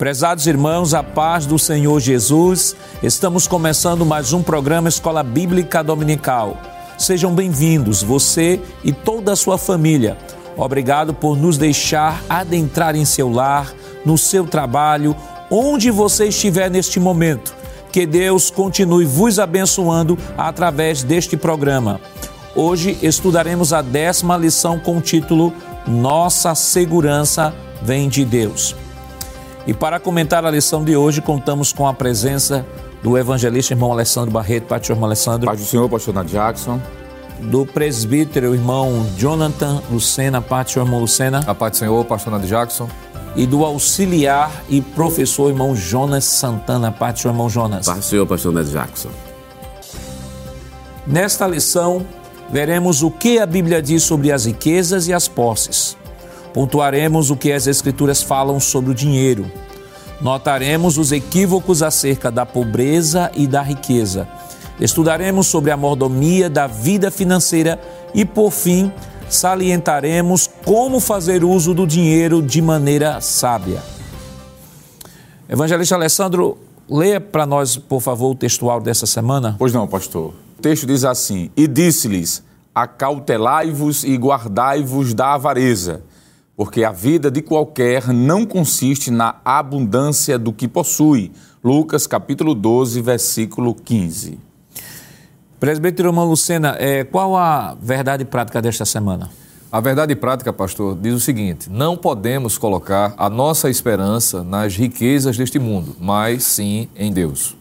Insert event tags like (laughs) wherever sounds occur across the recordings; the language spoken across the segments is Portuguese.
Prezados irmãos, a paz do Senhor Jesus, estamos começando mais um programa Escola Bíblica Dominical. Sejam bem-vindos, você e toda a sua família. Obrigado por nos deixar adentrar em seu lar, no seu trabalho, onde você estiver neste momento. Que Deus continue vos abençoando através deste programa. Hoje estudaremos a décima lição com o título Nossa Segurança Vem de Deus. E para comentar a lição de hoje, contamos com a presença do evangelista irmão Alessandro Barreto. Pai do irmão Alessandro. Paz do Senhor, pastor Nath Jackson. Do presbítero irmão Jonathan Lucena. Pai do irmão Lucena. A paz do Senhor, pastor Nath Jackson. E do auxiliar e professor irmão Jonas Santana. Pai do irmão Jonas. Paz do Senhor, pastor Nath Jackson. Nesta lição, veremos o que a Bíblia diz sobre as riquezas e as posses. Pontuaremos o que as Escrituras falam sobre o dinheiro. Notaremos os equívocos acerca da pobreza e da riqueza. Estudaremos sobre a mordomia da vida financeira e, por fim, salientaremos como fazer uso do dinheiro de maneira sábia. Evangelista Alessandro, leia para nós, por favor, o textual dessa semana. Pois não, pastor. O texto diz assim: E disse-lhes: Acautelai-vos e guardai-vos da avareza porque a vida de qualquer não consiste na abundância do que possui. Lucas capítulo 12, versículo 15. Presbítero Irmão Lucena, é, qual a verdade prática desta semana? A verdade prática, pastor, diz o seguinte: não podemos colocar a nossa esperança nas riquezas deste mundo, mas sim em Deus.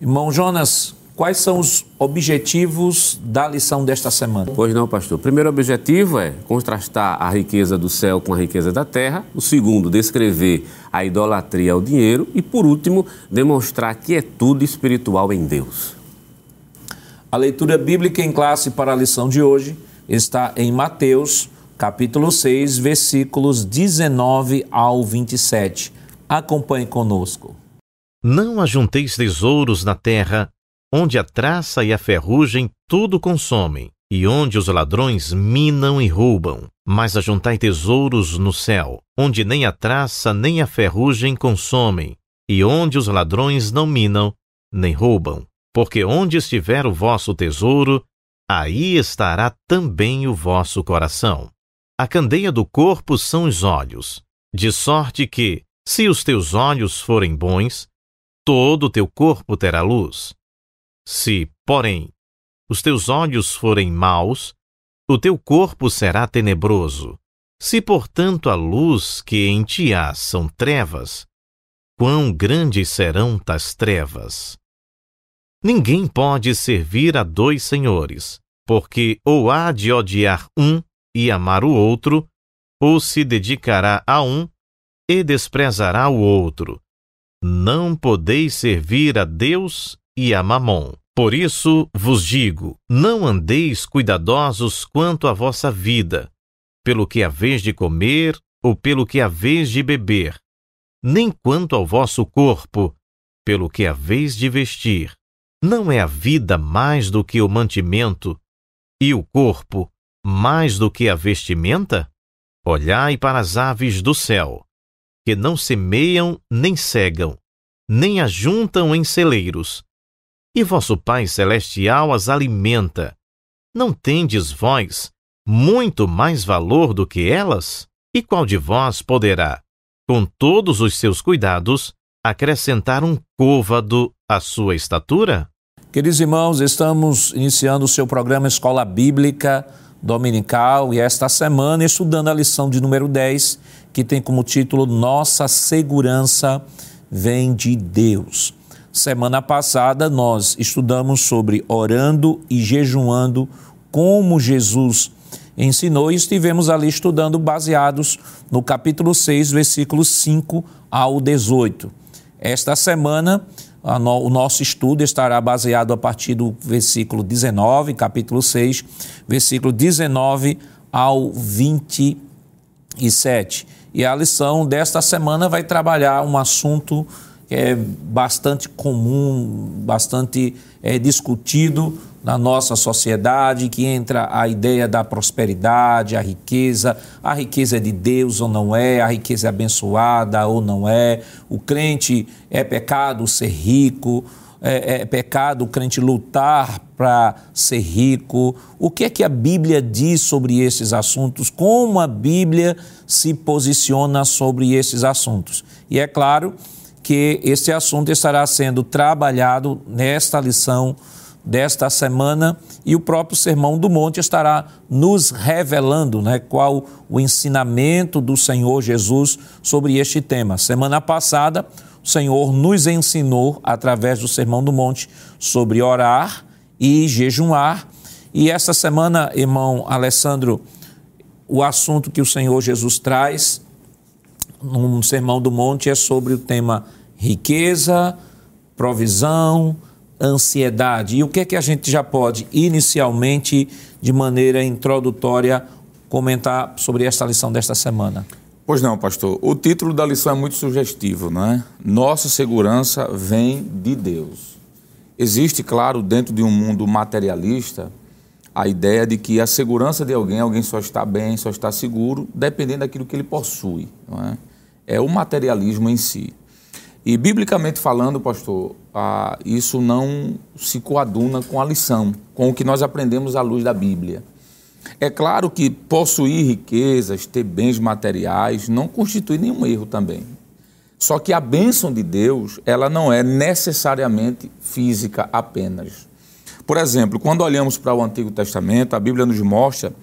Irmão Jonas, Quais são os objetivos da lição desta semana? Pois não, pastor. O primeiro objetivo é contrastar a riqueza do céu com a riqueza da terra. O segundo, descrever a idolatria ao dinheiro. E, por último, demonstrar que é tudo espiritual em Deus. A leitura bíblica em classe para a lição de hoje está em Mateus, capítulo 6, versículos 19 ao 27. Acompanhe conosco. Não ajunteis tesouros na terra onde a traça e a ferrugem tudo consomem, e onde os ladrões minam e roubam. Mas ajuntai tesouros no céu, onde nem a traça nem a ferrugem consomem, e onde os ladrões não minam nem roubam. Porque onde estiver o vosso tesouro, aí estará também o vosso coração. A candeia do corpo são os olhos, de sorte que, se os teus olhos forem bons, todo o teu corpo terá luz. Se, porém, os teus olhos forem maus, o teu corpo será tenebroso. Se, portanto, a luz que em ti há são trevas, quão grandes serão tais trevas? Ninguém pode servir a dois senhores, porque ou há de odiar um e amar o outro, ou se dedicará a um e desprezará o outro. Não podeis servir a Deus e a Mamon. Por isso vos digo: não andeis cuidadosos quanto à vossa vida, pelo que haveis de comer ou pelo que haveis de beber, nem quanto ao vosso corpo, pelo que haveis de vestir. Não é a vida mais do que o mantimento, e o corpo mais do que a vestimenta? Olhai para as aves do céu, que não semeiam nem cegam, nem ajuntam em celeiros, e vosso Pai Celestial as alimenta. Não tendes vós muito mais valor do que elas? E qual de vós poderá, com todos os seus cuidados, acrescentar um côvado à sua estatura? Queridos irmãos, estamos iniciando o seu programa Escola Bíblica Dominical e esta semana estudando a lição de número 10, que tem como título Nossa Segurança Vem de Deus. Semana passada nós estudamos sobre orando e jejuando, como Jesus ensinou e estivemos ali estudando baseados no capítulo 6, versículos 5 ao 18. Esta semana o nosso estudo estará baseado a partir do versículo 19, capítulo 6, versículo 19 ao 27. E a lição desta semana vai trabalhar um assunto é bastante comum, bastante é, discutido na nossa sociedade, que entra a ideia da prosperidade, a riqueza, a riqueza é de Deus ou não é, a riqueza é abençoada ou não é, o crente é pecado ser rico, é, é pecado o crente lutar para ser rico. O que é que a Bíblia diz sobre esses assuntos? Como a Bíblia se posiciona sobre esses assuntos? E é claro que esse assunto estará sendo trabalhado nesta lição desta semana e o próprio Sermão do Monte estará nos revelando né, qual o ensinamento do Senhor Jesus sobre este tema. Semana passada, o Senhor nos ensinou, através do Sermão do Monte, sobre orar e jejuar. E esta semana, irmão Alessandro, o assunto que o Senhor Jesus traz no Sermão do Monte é sobre o tema riqueza, provisão, ansiedade. E o que é que a gente já pode, inicialmente, de maneira introdutória, comentar sobre esta lição desta semana? Pois não, pastor. O título da lição é muito sugestivo, não é? Nossa segurança vem de Deus. Existe, claro, dentro de um mundo materialista, a ideia de que a segurança de alguém, alguém só está bem, só está seguro, dependendo daquilo que ele possui, não é? É o materialismo em si. E, biblicamente falando, pastor, ah, isso não se coaduna com a lição, com o que nós aprendemos à luz da Bíblia. É claro que possuir riquezas, ter bens materiais, não constitui nenhum erro também. Só que a bênção de Deus, ela não é necessariamente física apenas. Por exemplo, quando olhamos para o Antigo Testamento, a Bíblia nos mostra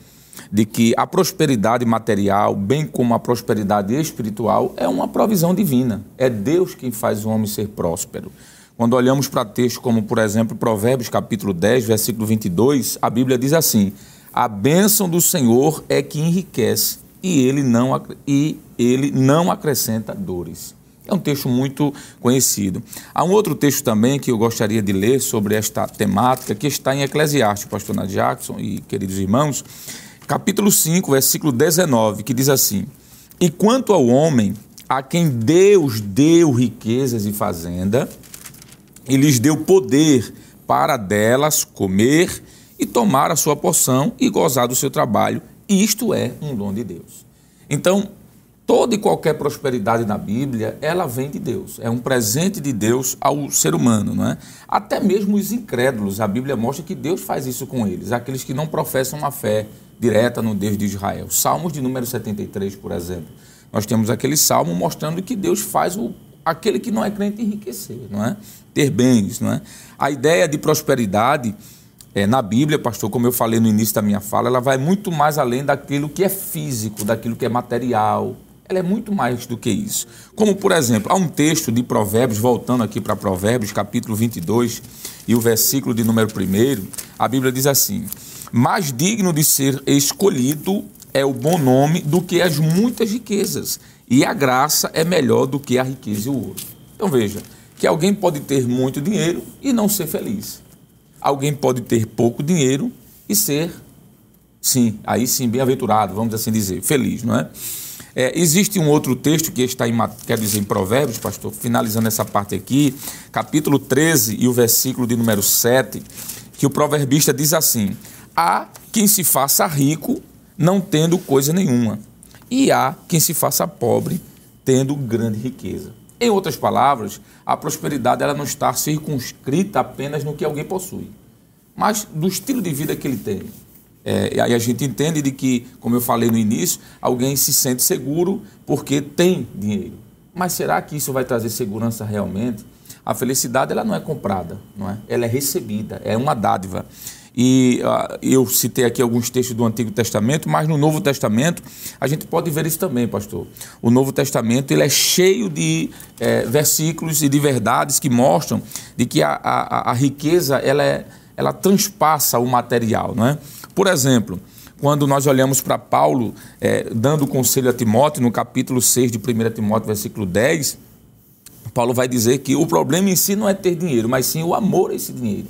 de que a prosperidade material, bem como a prosperidade espiritual, é uma provisão divina. É Deus quem faz o homem ser próspero. Quando olhamos para textos como, por exemplo, Provérbios capítulo 10, versículo 22, a Bíblia diz assim: A bênção do Senhor é que enriquece e ele não, e ele não acrescenta dores. É um texto muito conhecido. Há um outro texto também que eu gostaria de ler sobre esta temática, que está em Eclesiastes, pastor Jackson e queridos irmãos, capítulo 5, versículo 19, que diz assim: E quanto ao homem a quem Deus deu riquezas e fazenda, e lhes deu poder para delas comer e tomar a sua porção e gozar do seu trabalho, isto é um dom de Deus. Então, toda e qualquer prosperidade na Bíblia, ela vem de Deus. É um presente de Deus ao ser humano, não é? Até mesmo os incrédulos, a Bíblia mostra que Deus faz isso com eles, aqueles que não professam uma fé direta no Deus de Israel. Salmos de número 73, por exemplo. Nós temos aquele salmo mostrando que Deus faz o, aquele que não é crente enriquecer, não é? Ter bens, não é? A ideia de prosperidade é, na Bíblia, pastor, como eu falei no início da minha fala, ela vai muito mais além daquilo que é físico, daquilo que é material. Ela é muito mais do que isso. Como, por exemplo, há um texto de Provérbios, voltando aqui para Provérbios, capítulo 22, e o versículo de número 1, a Bíblia diz assim: mais digno de ser escolhido é o bom nome do que as muitas riquezas, e a graça é melhor do que a riqueza e o ouro. Então veja, que alguém pode ter muito dinheiro e não ser feliz. Alguém pode ter pouco dinheiro e ser, sim, aí sim, bem-aventurado, vamos assim dizer, feliz, não é? é? existe um outro texto que está em, quer dizer, em Provérbios, pastor, finalizando essa parte aqui, capítulo 13 e o versículo de número 7, que o proverbista diz assim: Há quem se faça rico não tendo coisa nenhuma, e há quem se faça pobre tendo grande riqueza. Em outras palavras, a prosperidade ela não está circunscrita apenas no que alguém possui, mas do estilo de vida que ele tem. É, e aí a gente entende de que, como eu falei no início, alguém se sente seguro porque tem dinheiro. Mas será que isso vai trazer segurança realmente? A felicidade ela não é comprada, não é? Ela é recebida, é uma dádiva. E uh, eu citei aqui alguns textos do Antigo Testamento, mas no Novo Testamento a gente pode ver isso também, pastor. O Novo Testamento ele é cheio de é, versículos e de verdades que mostram de que a, a, a riqueza ela, é, ela transpassa o material, não é? Por exemplo, quando nós olhamos para Paulo é, dando conselho a Timóteo, no capítulo 6 de 1 Timóteo, versículo 10, Paulo vai dizer que o problema em si não é ter dinheiro, mas sim o amor a esse dinheiro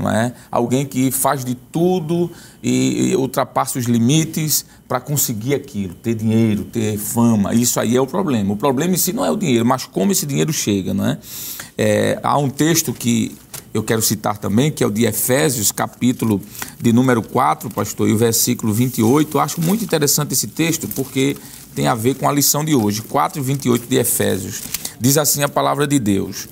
não é? Alguém que faz de tudo e, e ultrapassa os limites para conseguir aquilo, ter dinheiro, ter fama. Isso aí é o problema. O problema em si não é o dinheiro, mas como esse dinheiro chega, não é? é há um texto que eu quero citar também, que é o de Efésios, capítulo de número 4, pastor, e o versículo 28. Eu acho muito interessante esse texto, porque tem a ver com a lição de hoje, 4 e 28 de Efésios. Diz assim a palavra de Deus.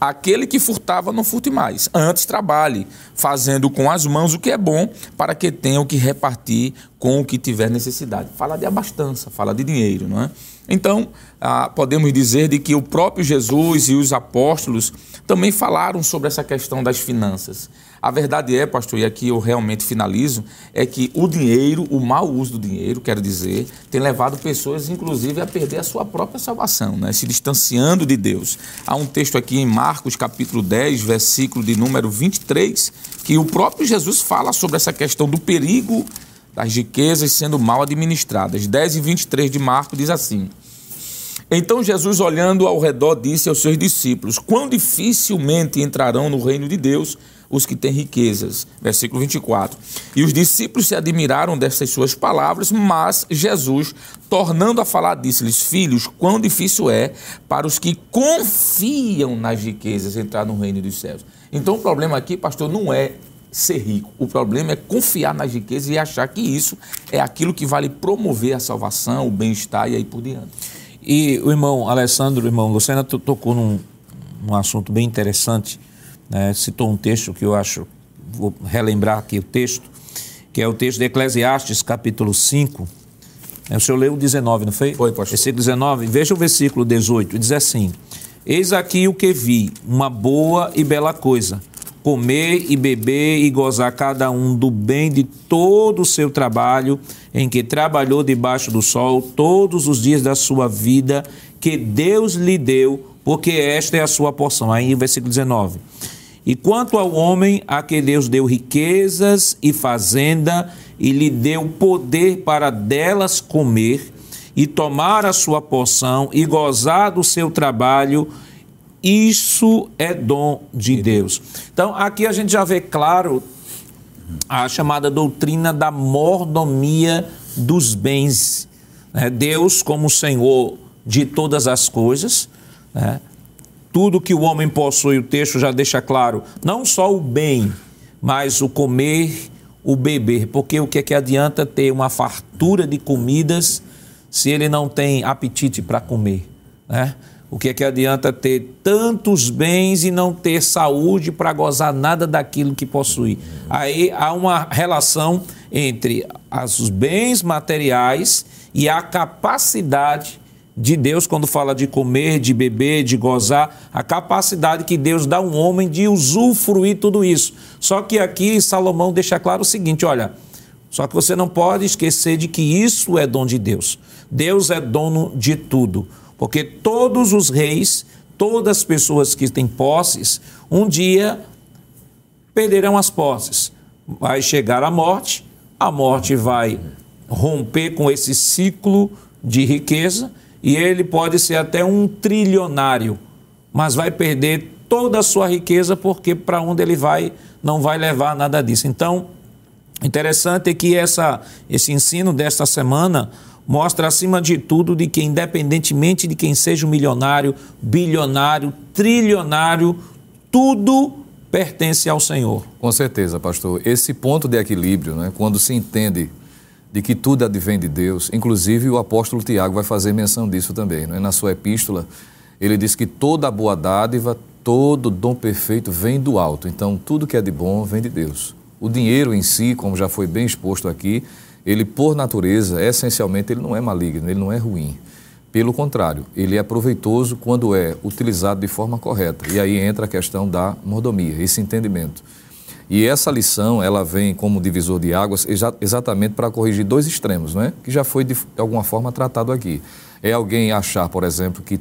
Aquele que furtava, não furte mais. Antes trabalhe, fazendo com as mãos o que é bom, para que tenha o que repartir com o que tiver necessidade. Fala de abastança, fala de dinheiro, não é? Então, ah, podemos dizer de que o próprio Jesus e os apóstolos também falaram sobre essa questão das finanças. A verdade é, pastor, e aqui eu realmente finalizo, é que o dinheiro, o mau uso do dinheiro, quero dizer, tem levado pessoas, inclusive, a perder a sua própria salvação, né? se distanciando de Deus. Há um texto aqui em Marcos, capítulo 10, versículo de número 23, que o próprio Jesus fala sobre essa questão do perigo das riquezas sendo mal administradas. 10 e 23 de Marcos diz assim. Então Jesus, olhando ao redor, disse aos seus discípulos: Quão dificilmente entrarão no reino de Deus os que têm riquezas. Versículo 24. E os discípulos se admiraram dessas suas palavras, mas Jesus, tornando a falar, disse-lhes: Filhos, quão difícil é para os que confiam nas riquezas entrar no reino dos céus. Então o problema aqui, pastor, não é ser rico. O problema é confiar nas riquezas e achar que isso é aquilo que vale promover a salvação, o bem-estar e aí por diante. E o irmão Alessandro, o irmão Lucena, tocou num, num assunto bem interessante né, citou um texto que eu acho, vou relembrar aqui o texto, que é o texto de Eclesiastes, capítulo 5. É, o senhor leu o 19, não foi? Foi, pastor. Versículo 19. Veja o versículo 18. Diz assim: Eis aqui o que vi, uma boa e bela coisa. Comer e beber e gozar cada um do bem de todo o seu trabalho, em que trabalhou debaixo do sol todos os dias da sua vida, que Deus lhe deu, porque esta é a sua porção. Aí, versículo 19. E quanto ao homem a que Deus deu riquezas e fazenda, e lhe deu poder para delas comer, e tomar a sua porção, e gozar do seu trabalho, isso é dom de Deus. Então, aqui a gente já vê claro a chamada doutrina da mordomia dos bens. Né? Deus, como Senhor de todas as coisas, né? tudo que o homem possui, o texto já deixa claro, não só o bem, mas o comer, o beber, porque o que é que adianta ter uma fartura de comidas se ele não tem apetite para comer, né? O que é que adianta ter tantos bens e não ter saúde para gozar nada daquilo que possui? Aí há uma relação entre os bens materiais e a capacidade de Deus quando fala de comer, de beber, de gozar, a capacidade que Deus dá a um homem de usufruir tudo isso. Só que aqui Salomão deixa claro o seguinte: olha, só que você não pode esquecer de que isso é dom de Deus. Deus é dono de tudo, porque todos os reis, todas as pessoas que têm posses, um dia perderão as posses. Vai chegar a morte, a morte vai romper com esse ciclo de riqueza e ele pode ser até um trilionário, mas vai perder toda a sua riqueza porque para onde ele vai não vai levar nada disso. Então, interessante é que essa, esse ensino desta semana mostra acima de tudo de que independentemente de quem seja um milionário, bilionário, trilionário, tudo pertence ao Senhor. Com certeza, pastor. Esse ponto de equilíbrio, né, quando se entende de que tudo advém de Deus. Inclusive, o apóstolo Tiago vai fazer menção disso também. Não é? Na sua epístola, ele diz que toda boa dádiva, todo dom perfeito vem do alto. Então, tudo que é de bom vem de Deus. O dinheiro em si, como já foi bem exposto aqui, ele, por natureza, essencialmente, ele não é maligno, ele não é ruim. Pelo contrário, ele é proveitoso quando é utilizado de forma correta. E aí entra a questão da mordomia, esse entendimento. E essa lição, ela vem como divisor de águas exatamente para corrigir dois extremos, não é? que já foi de alguma forma tratado aqui. É alguém achar, por exemplo, que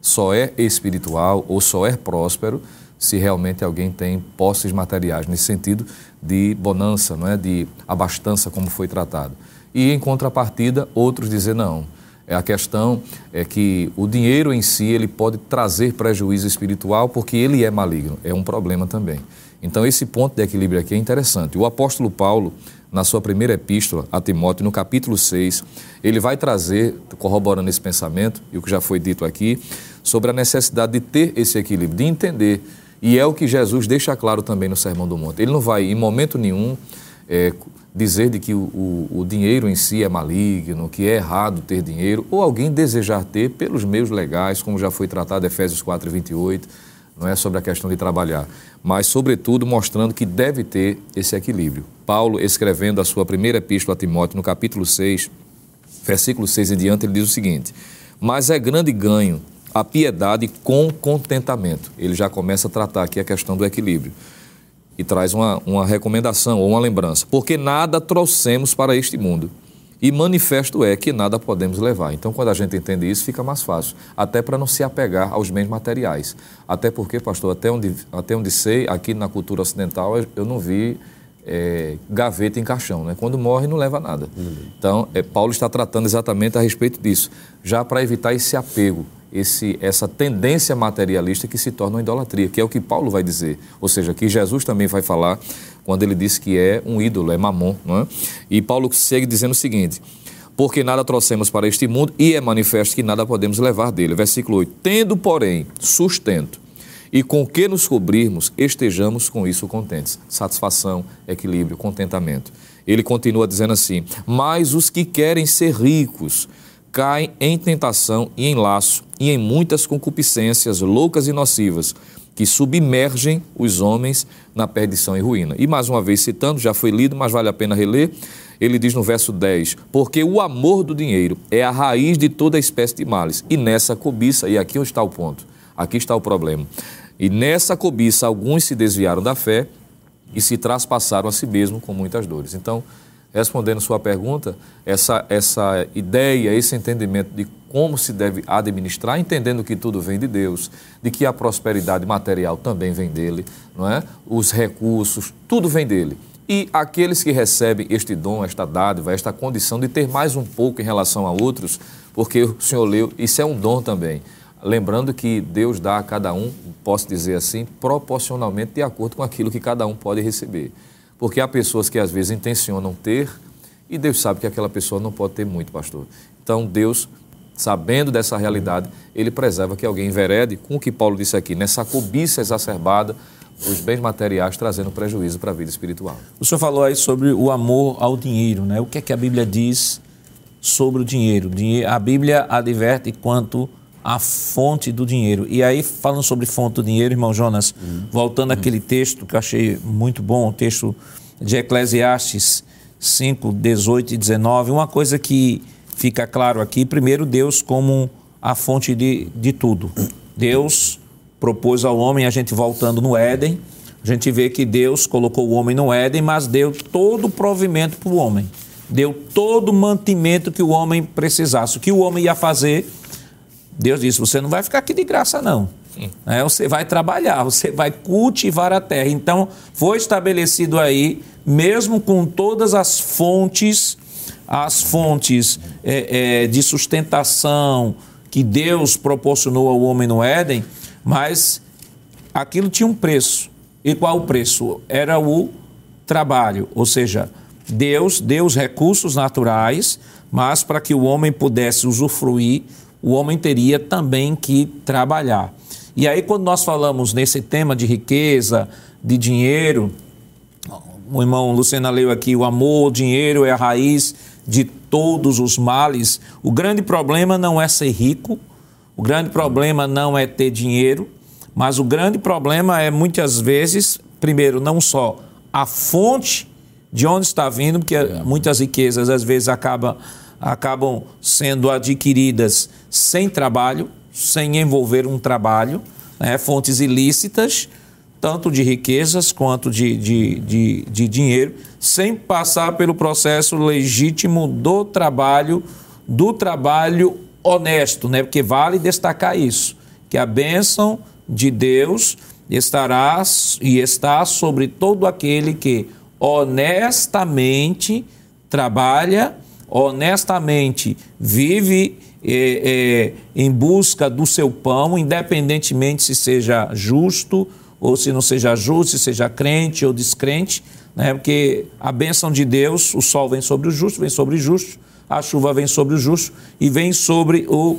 só é espiritual ou só é próspero se realmente alguém tem posses materiais, nesse sentido de bonança, não é? de abastança, como foi tratado. E, em contrapartida, outros dizem não. É a questão é que o dinheiro em si ele pode trazer prejuízo espiritual porque ele é maligno. É um problema também. Então, esse ponto de equilíbrio aqui é interessante. O apóstolo Paulo, na sua primeira epístola a Timóteo, no capítulo 6, ele vai trazer, corroborando esse pensamento, e o que já foi dito aqui, sobre a necessidade de ter esse equilíbrio, de entender E é o que Jesus deixa claro também no Sermão do Monte. Ele não vai, em momento nenhum, é, dizer de que o, o, o, dinheiro em si é maligno, que é errado ter dinheiro, ou alguém desejar ter pelos meios legais, como já foi tratado Efésios 4, 28, não é sobre a questão de trabalhar, mas, sobretudo, mostrando que deve ter esse equilíbrio. Paulo, escrevendo a sua primeira epístola a Timóteo, no capítulo 6, versículo 6 em diante, ele diz o seguinte: Mas é grande ganho a piedade com contentamento. Ele já começa a tratar aqui a questão do equilíbrio. E traz uma, uma recomendação ou uma lembrança. Porque nada trouxemos para este mundo. E manifesto é que nada podemos levar. Então, quando a gente entende isso, fica mais fácil. Até para não se apegar aos bens materiais. Até porque, pastor, até onde, até onde sei, aqui na cultura ocidental, eu não vi é, gaveta em caixão. Né? Quando morre, não leva nada. Uhum. Então, é, Paulo está tratando exatamente a respeito disso. Já para evitar esse apego esse, essa tendência materialista que se torna uma idolatria, que é o que Paulo vai dizer. Ou seja, que Jesus também vai falar quando ele diz que é um ídolo, é mamon. Não é? E Paulo segue dizendo o seguinte: Porque nada trouxemos para este mundo e é manifesto que nada podemos levar dele. Versículo 8: Tendo, porém, sustento e com que nos cobrirmos, estejamos com isso contentes. Satisfação, equilíbrio, contentamento. Ele continua dizendo assim: Mas os que querem ser ricos caem em tentação e em laço e em muitas concupiscências loucas e nocivas que submergem os homens na perdição e ruína. E mais uma vez citando, já foi lido, mas vale a pena reler, ele diz no verso 10: Porque o amor do dinheiro é a raiz de toda espécie de males, e nessa cobiça, e aqui está o ponto, aqui está o problema. E nessa cobiça alguns se desviaram da fé e se traspassaram a si mesmo com muitas dores. Então, respondendo sua pergunta, essa, essa ideia, esse entendimento de como se deve administrar, entendendo que tudo vem de Deus, de que a prosperidade material também vem dele, não é? Os recursos, tudo vem dele. E aqueles que recebem este dom, esta dádiva, esta condição de ter mais um pouco em relação a outros, porque o Senhor leu, isso é um dom também. Lembrando que Deus dá a cada um, posso dizer assim, proporcionalmente de acordo com aquilo que cada um pode receber. Porque há pessoas que às vezes intencionam ter e Deus sabe que aquela pessoa não pode ter muito, pastor. Então Deus, sabendo dessa realidade, ele preserva que alguém enverede com o que Paulo disse aqui, nessa cobiça exacerbada os bens materiais trazendo prejuízo para a vida espiritual. O senhor falou aí sobre o amor ao dinheiro, né? O que é que a Bíblia diz sobre o dinheiro? A Bíblia adverte quanto a fonte do dinheiro. E aí, falando sobre fonte do dinheiro, irmão Jonas, uhum. voltando uhum. àquele texto que eu achei muito bom, o texto de Eclesiastes 5, 18 e 19, uma coisa que fica claro aqui, primeiro, Deus como a fonte de, de tudo. Deus propôs ao homem, a gente voltando no Éden, a gente vê que Deus colocou o homem no Éden, mas deu todo o provimento para o homem. Deu todo o mantimento que o homem precisasse. O que o homem ia fazer Deus disse: você não vai ficar aqui de graça, não. É, você vai trabalhar, você vai cultivar a terra. Então, foi estabelecido aí, mesmo com todas as fontes, as fontes é, é, de sustentação que Deus proporcionou ao homem no Éden, mas aquilo tinha um preço. E qual o preço? Era o trabalho, ou seja, Deus deu os recursos naturais, mas para que o homem pudesse usufruir o homem teria também que trabalhar. E aí, quando nós falamos nesse tema de riqueza, de dinheiro, o irmão Luciana leu aqui: o amor, o dinheiro é a raiz de todos os males. O grande problema não é ser rico, o grande problema não é ter dinheiro, mas o grande problema é muitas vezes, primeiro, não só a fonte de onde está vindo, porque muitas riquezas às vezes acabam acabam sendo adquiridas sem trabalho, sem envolver um trabalho, né? fontes ilícitas, tanto de riquezas quanto de, de, de, de dinheiro, sem passar pelo processo legítimo do trabalho, do trabalho honesto, né? porque vale destacar isso, que a bênção de Deus estará e está sobre todo aquele que honestamente trabalha honestamente vive é, é, em busca do seu pão, independentemente se seja justo ou se não seja justo, se seja crente ou descrente, né? porque a bênção de Deus, o sol vem sobre o justo, vem sobre o justo, a chuva vem sobre o justo e vem sobre o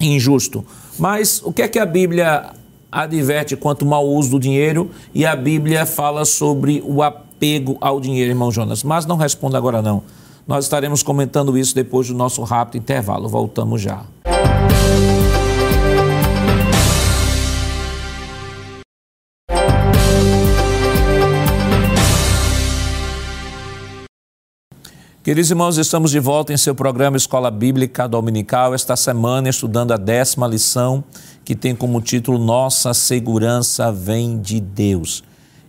injusto. Mas o que é que a Bíblia adverte quanto ao mau uso do dinheiro e a Bíblia fala sobre o apego ao dinheiro, irmão Jonas. Mas não responda agora não. Nós estaremos comentando isso depois do nosso rápido intervalo. Voltamos já. Queridos irmãos, estamos de volta em seu programa Escola Bíblica Dominical, esta semana estudando a décima lição, que tem como título Nossa Segurança Vem de Deus.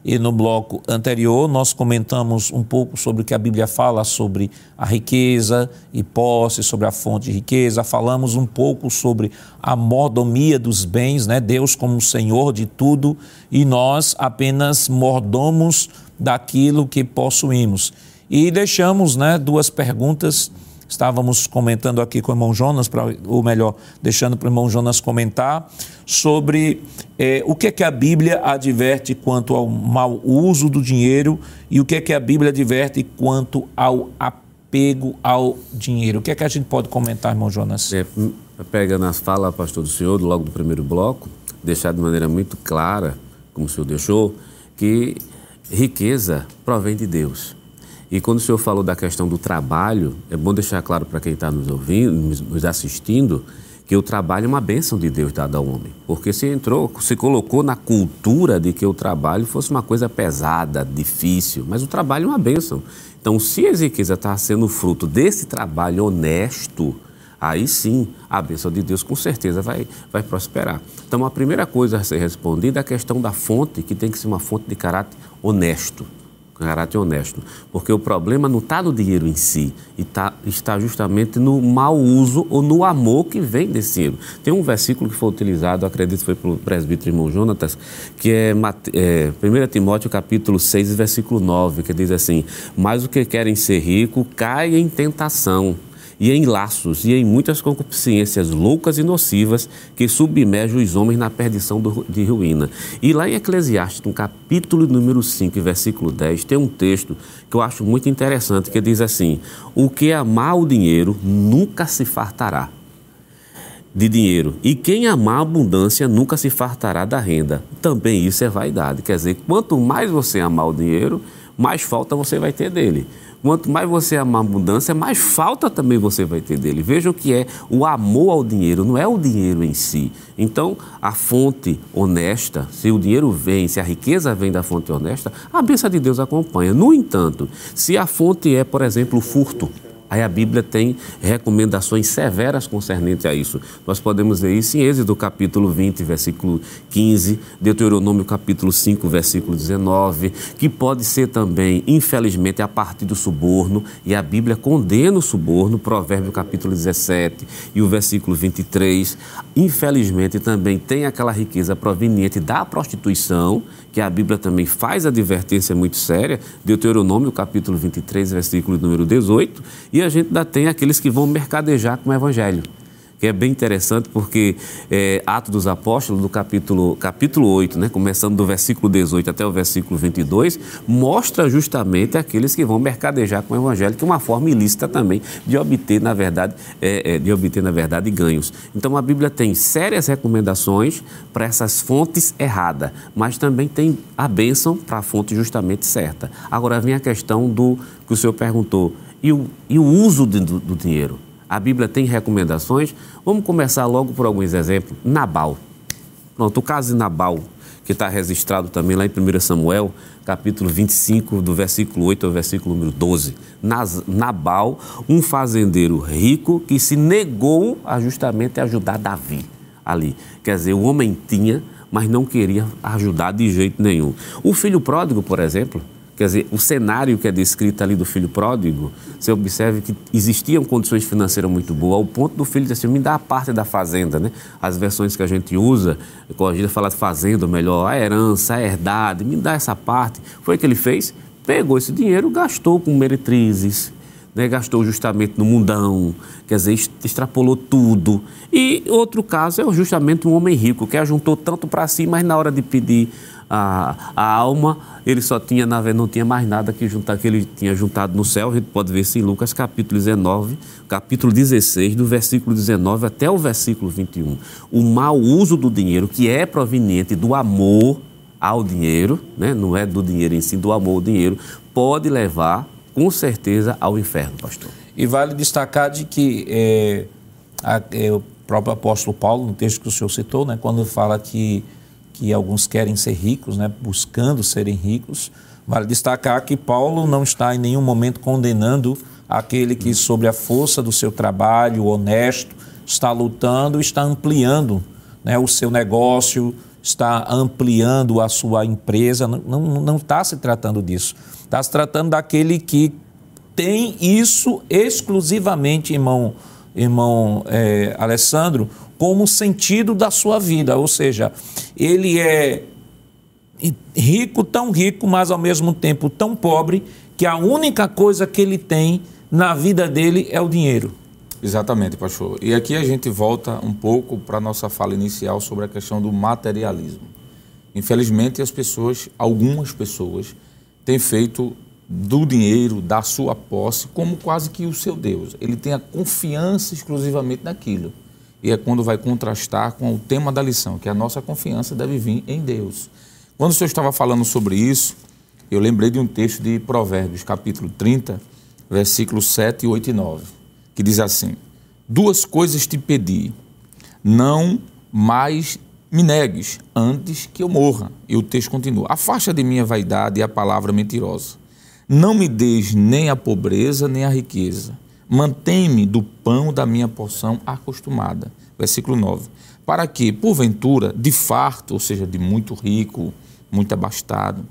E no bloco anterior nós comentamos um pouco sobre o que a Bíblia fala sobre a riqueza e posse, sobre a fonte de riqueza. Falamos um pouco sobre a mordomia dos bens, né? Deus como Senhor de tudo e nós apenas mordomos daquilo que possuímos. E deixamos né, duas perguntas. Estávamos comentando aqui com o irmão Jonas, pra, ou melhor, deixando para o irmão Jonas comentar sobre é, o que é que a Bíblia adverte quanto ao mau uso do dinheiro e o que é que a Bíblia adverte quanto ao apego ao dinheiro. O que é que a gente pode comentar, irmão Jonas? É, pega nas falas, pastor do senhor, logo do primeiro bloco, deixar de maneira muito clara, como o senhor deixou, que riqueza provém de Deus. E quando o senhor falou da questão do trabalho, é bom deixar claro para quem está nos ouvindo, nos assistindo, que o trabalho é uma bênção de Deus dada ao homem. Porque se entrou, se colocou na cultura de que o trabalho fosse uma coisa pesada, difícil, mas o trabalho é uma bênção. Então, se a riqueza está sendo fruto desse trabalho honesto, aí sim a bênção de Deus com certeza vai, vai prosperar. Então, a primeira coisa a ser respondida é a questão da fonte, que tem que ser uma fonte de caráter honesto caráter honesto. Porque o problema não está no dinheiro em si, e tá, está justamente no mau uso ou no amor que vem desse dinheiro. Tem um versículo que foi utilizado, acredito que foi pelo presbítero irmão Jonatas, que é, é 1 Timóteo capítulo 6, versículo 9, que diz assim, mas o que querem ser rico cai em tentação e em laços e em muitas concupiscências loucas e nocivas que submergem os homens na perdição do, de ruína. E lá em Eclesiastes, no capítulo número 5, versículo 10, tem um texto que eu acho muito interessante que diz assim: O que amar o dinheiro nunca se fartará de dinheiro. E quem amar a abundância nunca se fartará da renda. Também isso é vaidade. Quer dizer, quanto mais você amar o dinheiro, mais falta você vai ter dele. Quanto mais você amar a abundância, mais falta também você vai ter dele. Veja o que é o amor ao dinheiro, não é o dinheiro em si. Então, a fonte honesta, se o dinheiro vem, se a riqueza vem da fonte honesta, a bênção de Deus acompanha. No entanto, se a fonte é, por exemplo, o furto, Aí a Bíblia tem recomendações severas concernentes a isso. Nós podemos ver isso em Êxodo capítulo 20, versículo 15, Deuteronômio capítulo 5, versículo 19, que pode ser também, infelizmente, a partir do suborno, e a Bíblia condena o suborno, Provérbio capítulo 17 e o versículo 23. Infelizmente, também tem aquela riqueza proveniente da prostituição, que a Bíblia também faz advertência muito séria, Deuteronômio capítulo 23, versículo número 18, e a gente ainda tem aqueles que vão mercadejar com o Evangelho que é bem interessante porque é, Atos dos Apóstolos, do capítulo, capítulo 8, né, começando do versículo 18 até o versículo 22, mostra justamente aqueles que vão mercadejar com o Evangelho, que é uma forma ilícita também de obter, na verdade, é, é, de obter, na verdade, ganhos. Então a Bíblia tem sérias recomendações para essas fontes erradas, mas também tem a bênção para a fonte justamente certa. Agora vem a questão do que o senhor perguntou e o, e o uso do, do dinheiro. A Bíblia tem recomendações. Vamos começar logo por alguns exemplos. Nabal. Pronto, o caso de Nabal, que está registrado também lá em 1 Samuel, capítulo 25, do versículo 8 ao versículo número 12. Nabal, um fazendeiro rico que se negou a justamente ajudar Davi ali. Quer dizer, o homem tinha, mas não queria ajudar de jeito nenhum. O filho pródigo, por exemplo, Quer dizer, o cenário que é descrito ali do filho pródigo, você observa que existiam condições financeiras muito boas, ao ponto do filho dizer assim, me dá a parte da fazenda, né? As versões que a gente usa, quando a gente fala de fazenda, melhor, a herança, a herdade, me dá essa parte. Foi o que ele fez? Pegou esse dinheiro, gastou com meretrizes, né, gastou justamente no mundão, quer dizer, extrapolou tudo. E outro caso é justamente um homem rico que ajuntou tanto para si, mas na hora de pedir a, a alma, ele só tinha, na verdade, não tinha mais nada que juntar, que ele tinha juntado no céu. A gente pode ver isso em Lucas capítulo 19, capítulo 16, do versículo 19 até o versículo 21. O mau uso do dinheiro, que é proveniente do amor ao dinheiro, né? não é do dinheiro em si, do amor ao dinheiro, pode levar, com certeza, ao inferno, pastor. E vale destacar de que é, a, é, o próprio apóstolo Paulo, no texto que o senhor citou, né, quando fala que, que alguns querem ser ricos, né, buscando serem ricos, vale destacar que Paulo não está em nenhum momento condenando aquele que, sobre a força do seu trabalho honesto, está lutando, está ampliando né, o seu negócio, está ampliando a sua empresa. Não, não, não está se tratando disso. Está se tratando daquele que tem isso exclusivamente, irmão, irmão é, Alessandro, como sentido da sua vida. Ou seja, ele é rico, tão rico, mas ao mesmo tempo tão pobre, que a única coisa que ele tem na vida dele é o dinheiro. Exatamente, pastor. E aqui a gente volta um pouco para a nossa fala inicial sobre a questão do materialismo. Infelizmente, as pessoas, algumas pessoas, têm feito do dinheiro, da sua posse, como quase que o seu Deus. Ele tem a confiança exclusivamente naquilo. E é quando vai contrastar com o tema da lição, que a nossa confiança deve vir em Deus. Quando o senhor estava falando sobre isso, eu lembrei de um texto de Provérbios, capítulo 30, versículos 7, 8 e 9, que diz assim: Duas coisas te pedi, não mais me negues antes que eu morra. E o texto continua: Afasta de mim a vaidade e a palavra mentirosa não me deis nem a pobreza nem a riqueza. Mantém-me do pão da minha porção acostumada. Versículo 9. Para que, porventura, de farto, ou seja, de muito rico, muito abastado,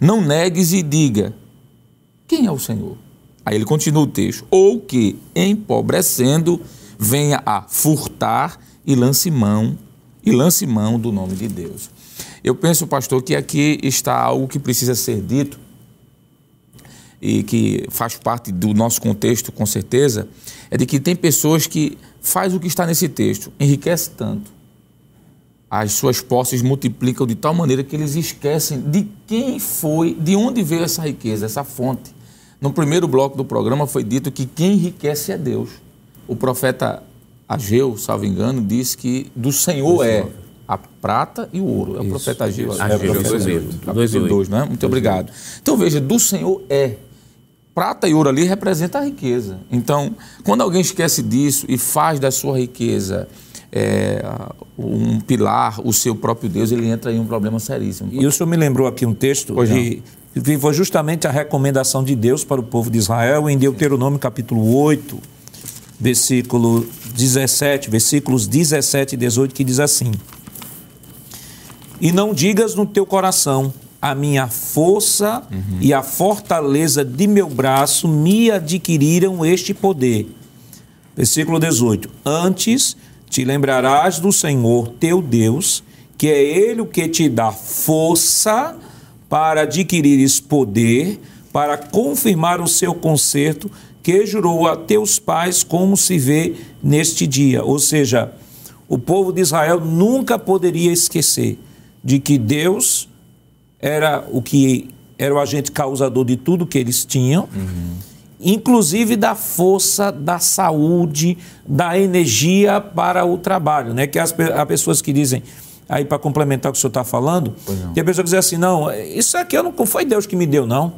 não negues e diga: Quem é o Senhor? Aí ele continua o texto: Ou que, empobrecendo, venha a furtar e lance mão, e lance mão do nome de Deus. Eu penso, pastor, que aqui está algo que precisa ser dito e que faz parte do nosso contexto, com certeza, é de que tem pessoas que faz o que está nesse texto, enriquece tanto. As suas posses multiplicam de tal maneira que eles esquecem de quem foi, de onde veio essa riqueza, essa fonte. No primeiro bloco do programa foi dito que quem enriquece é Deus. O profeta Ageu, salvo engano, disse que do Senhor é a prata e o ouro. É o profeta Ageu. Ageu, é o profeta Ageu. Capítulo 2, não é? Muito obrigado. Então veja, do Senhor é prata e ouro ali representa a riqueza. Então, quando alguém esquece disso e faz da sua riqueza é, um pilar, o seu próprio Deus, ele entra em um problema seríssimo. E o senhor me lembrou aqui um texto de, que foi justamente a recomendação de Deus para o povo de Israel em Deuteronômio capítulo 8, versículo 17, versículos 17 e 18, que diz assim: E não digas no teu coração, a minha força uhum. e a fortaleza de meu braço me adquiriram este poder. Versículo 18: Antes te lembrarás do Senhor teu Deus, que é Ele o que te dá força para adquirires poder, para confirmar o seu conserto que jurou a teus pais, como se vê neste dia. Ou seja, o povo de Israel nunca poderia esquecer de que Deus era o que era o agente causador de tudo que eles tinham, uhum. inclusive da força, da saúde, da energia para o trabalho, né? Que as, há pessoas que dizem, aí para complementar o que o senhor está falando, tem a pessoa que diz assim, não, isso aqui eu não foi Deus que me deu, não.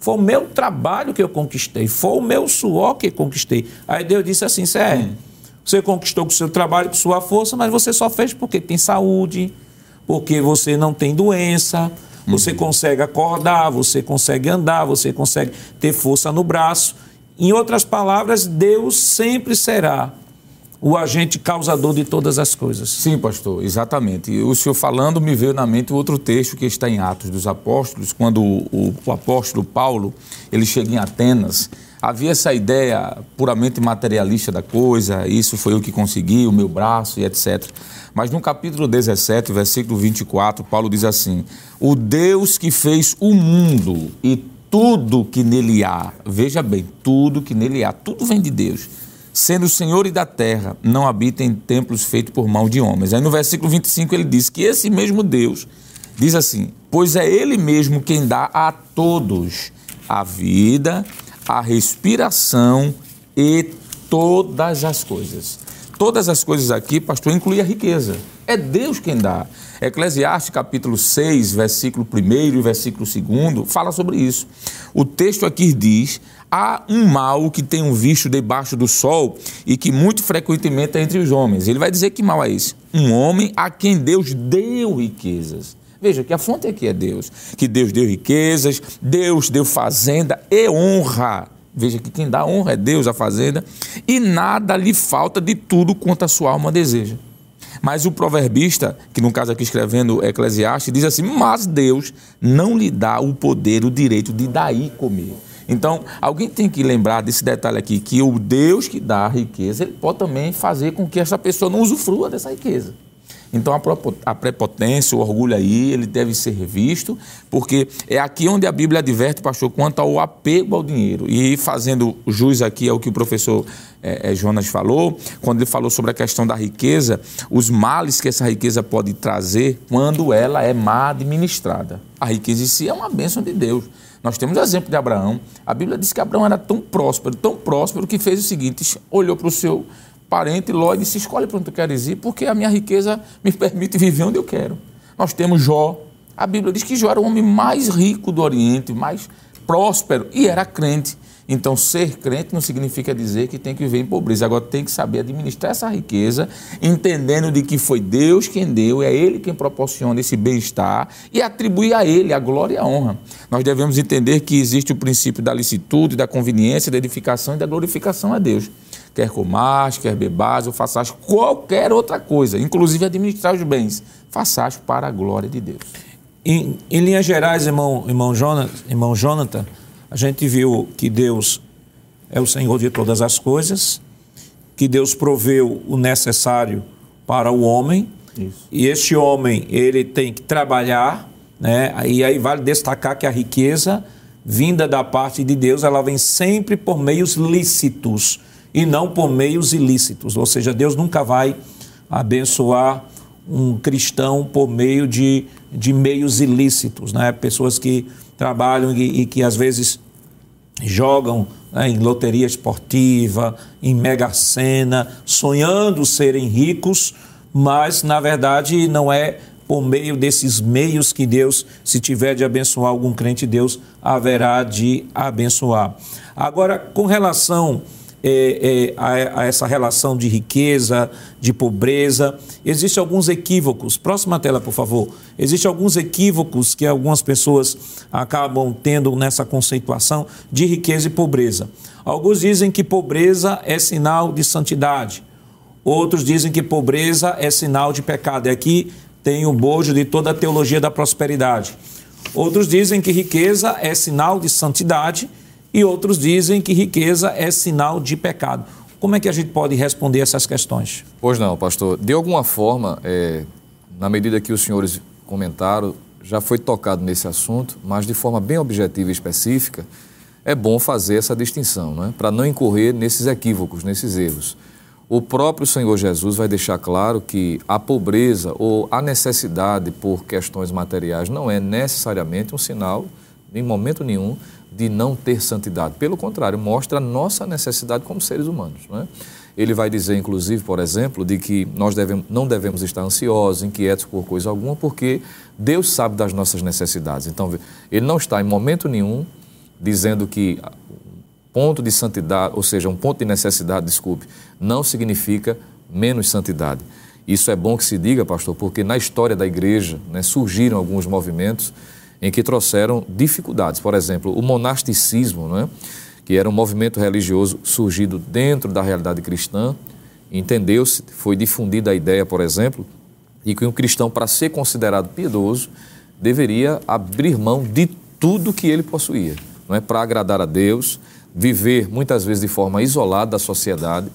Foi o meu trabalho que eu conquistei, foi o meu suor que conquistei. Aí Deus disse assim, hum. você conquistou com o seu trabalho, com sua força, mas você só fez porque tem saúde, porque você não tem doença, você uhum. consegue acordar, você consegue andar, você consegue ter força no braço. Em outras palavras, Deus sempre será o agente causador de todas as coisas. Sim, pastor, exatamente. E o senhor falando, me veio na mente outro texto que está em Atos dos Apóstolos, quando o, o, o apóstolo Paulo, ele chega em Atenas, havia essa ideia puramente materialista da coisa, isso foi o que consegui, o meu braço e etc. Mas no capítulo 17, versículo 24, Paulo diz assim: O Deus que fez o mundo e tudo que nele há, veja bem, tudo que nele há, tudo vem de Deus. Sendo o Senhor e da terra, não habita em templos feitos por mão de homens. Aí no versículo 25 ele diz que esse mesmo Deus diz assim: pois é Ele mesmo quem dá a todos a vida, a respiração e todas as coisas. Todas as coisas aqui, pastor, inclui a riqueza. É Deus quem dá. Eclesiastes capítulo 6, versículo 1 e versículo 2, fala sobre isso. O texto aqui diz: há um mal que tenho visto debaixo do sol e que muito frequentemente é entre os homens. Ele vai dizer que mal é esse? Um homem a quem Deus deu riquezas. Veja que a fonte aqui é Deus, que Deus deu riquezas, Deus deu fazenda e honra. Veja que quem dá honra é Deus, a fazenda, e nada lhe falta de tudo quanto a sua alma deseja. Mas o proverbista, que no caso aqui escrevendo Eclesiastes, diz assim: Mas Deus não lhe dá o poder, o direito de daí comer. Então, alguém tem que lembrar desse detalhe aqui, que o Deus que dá a riqueza, ele pode também fazer com que essa pessoa não usufrua dessa riqueza. Então a prepotência, o orgulho aí, ele deve ser revisto, porque é aqui onde a Bíblia adverte, pastor, quanto ao apego ao dinheiro. E fazendo jus aqui ao que o professor é, é, Jonas falou, quando ele falou sobre a questão da riqueza, os males que essa riqueza pode trazer quando ela é má administrada. A riqueza em si é uma bênção de Deus. Nós temos o exemplo de Abraão. A Bíblia diz que Abraão era tão próspero, tão próspero, que fez o seguinte: olhou para o seu parente Ló e disse: escolhe para onde tu queres ir, porque a minha riqueza me (laughs) permite viver onde eu quero. Nós temos Jó. A Bíblia diz que Jó era o homem mais rico do Oriente, mais próspero, e era crente. Então, ser crente não significa dizer que tem que viver em pobreza. Agora, tem que saber administrar essa riqueza, entendendo de que foi Deus quem deu, é Ele quem proporciona esse bem-estar e atribuir a Ele a glória e a honra. Nós devemos entender que existe o princípio da licitude, da conveniência, da edificação e da glorificação a Deus. Quer comais, quer bebais ou faças qualquer outra coisa, inclusive administrar os bens, faças para a glória de Deus. Em, em linhas gerais, irmão, irmão, Jonathan, irmão Jonathan a gente viu que Deus é o Senhor de todas as coisas, que Deus proveu o necessário para o homem, Isso. e este homem ele tem que trabalhar, né? E aí vale destacar que a riqueza vinda da parte de Deus, ela vem sempre por meios lícitos e não por meios ilícitos. Ou seja, Deus nunca vai abençoar um cristão por meio de, de meios ilícitos, né? Pessoas que trabalham e, e que às vezes jogam né, em loteria esportiva, em mega sena, sonhando serem ricos, mas na verdade não é por meio desses meios que Deus, se tiver de abençoar algum crente, Deus haverá de abençoar. Agora, com relação é, é, a, a, essa relação de riqueza, de pobreza. Existem alguns equívocos. Próxima tela, por favor. Existem alguns equívocos que algumas pessoas acabam tendo nessa conceituação de riqueza e pobreza. Alguns dizem que pobreza é sinal de santidade. Outros dizem que pobreza é sinal de pecado. E aqui tem o bojo de toda a teologia da prosperidade. Outros dizem que riqueza é sinal de santidade e outros dizem que riqueza é sinal de pecado. Como é que a gente pode responder essas questões? Pois não, pastor. De alguma forma, é, na medida que os senhores comentaram, já foi tocado nesse assunto, mas de forma bem objetiva e específica, é bom fazer essa distinção, né? para não incorrer nesses equívocos, nesses erros. O próprio Senhor Jesus vai deixar claro que a pobreza ou a necessidade por questões materiais não é necessariamente um sinal, em momento nenhum, de não ter santidade. Pelo contrário, mostra a nossa necessidade como seres humanos. Não é? Ele vai dizer, inclusive, por exemplo, de que nós devemos, não devemos estar ansiosos, inquietos por coisa alguma, porque Deus sabe das nossas necessidades. Então, ele não está em momento nenhum dizendo que ponto de santidade, ou seja, um ponto de necessidade, desculpe, não significa menos santidade. Isso é bom que se diga, pastor, porque na história da igreja né, surgiram alguns movimentos em que trouxeram dificuldades. Por exemplo, o monasticismo, né, que era um movimento religioso surgido dentro da realidade cristã, entendeu-se, foi difundida a ideia, por exemplo, de que um cristão, para ser considerado piedoso, deveria abrir mão de tudo que ele possuía, não é para agradar a Deus, viver muitas vezes de forma isolada da sociedade,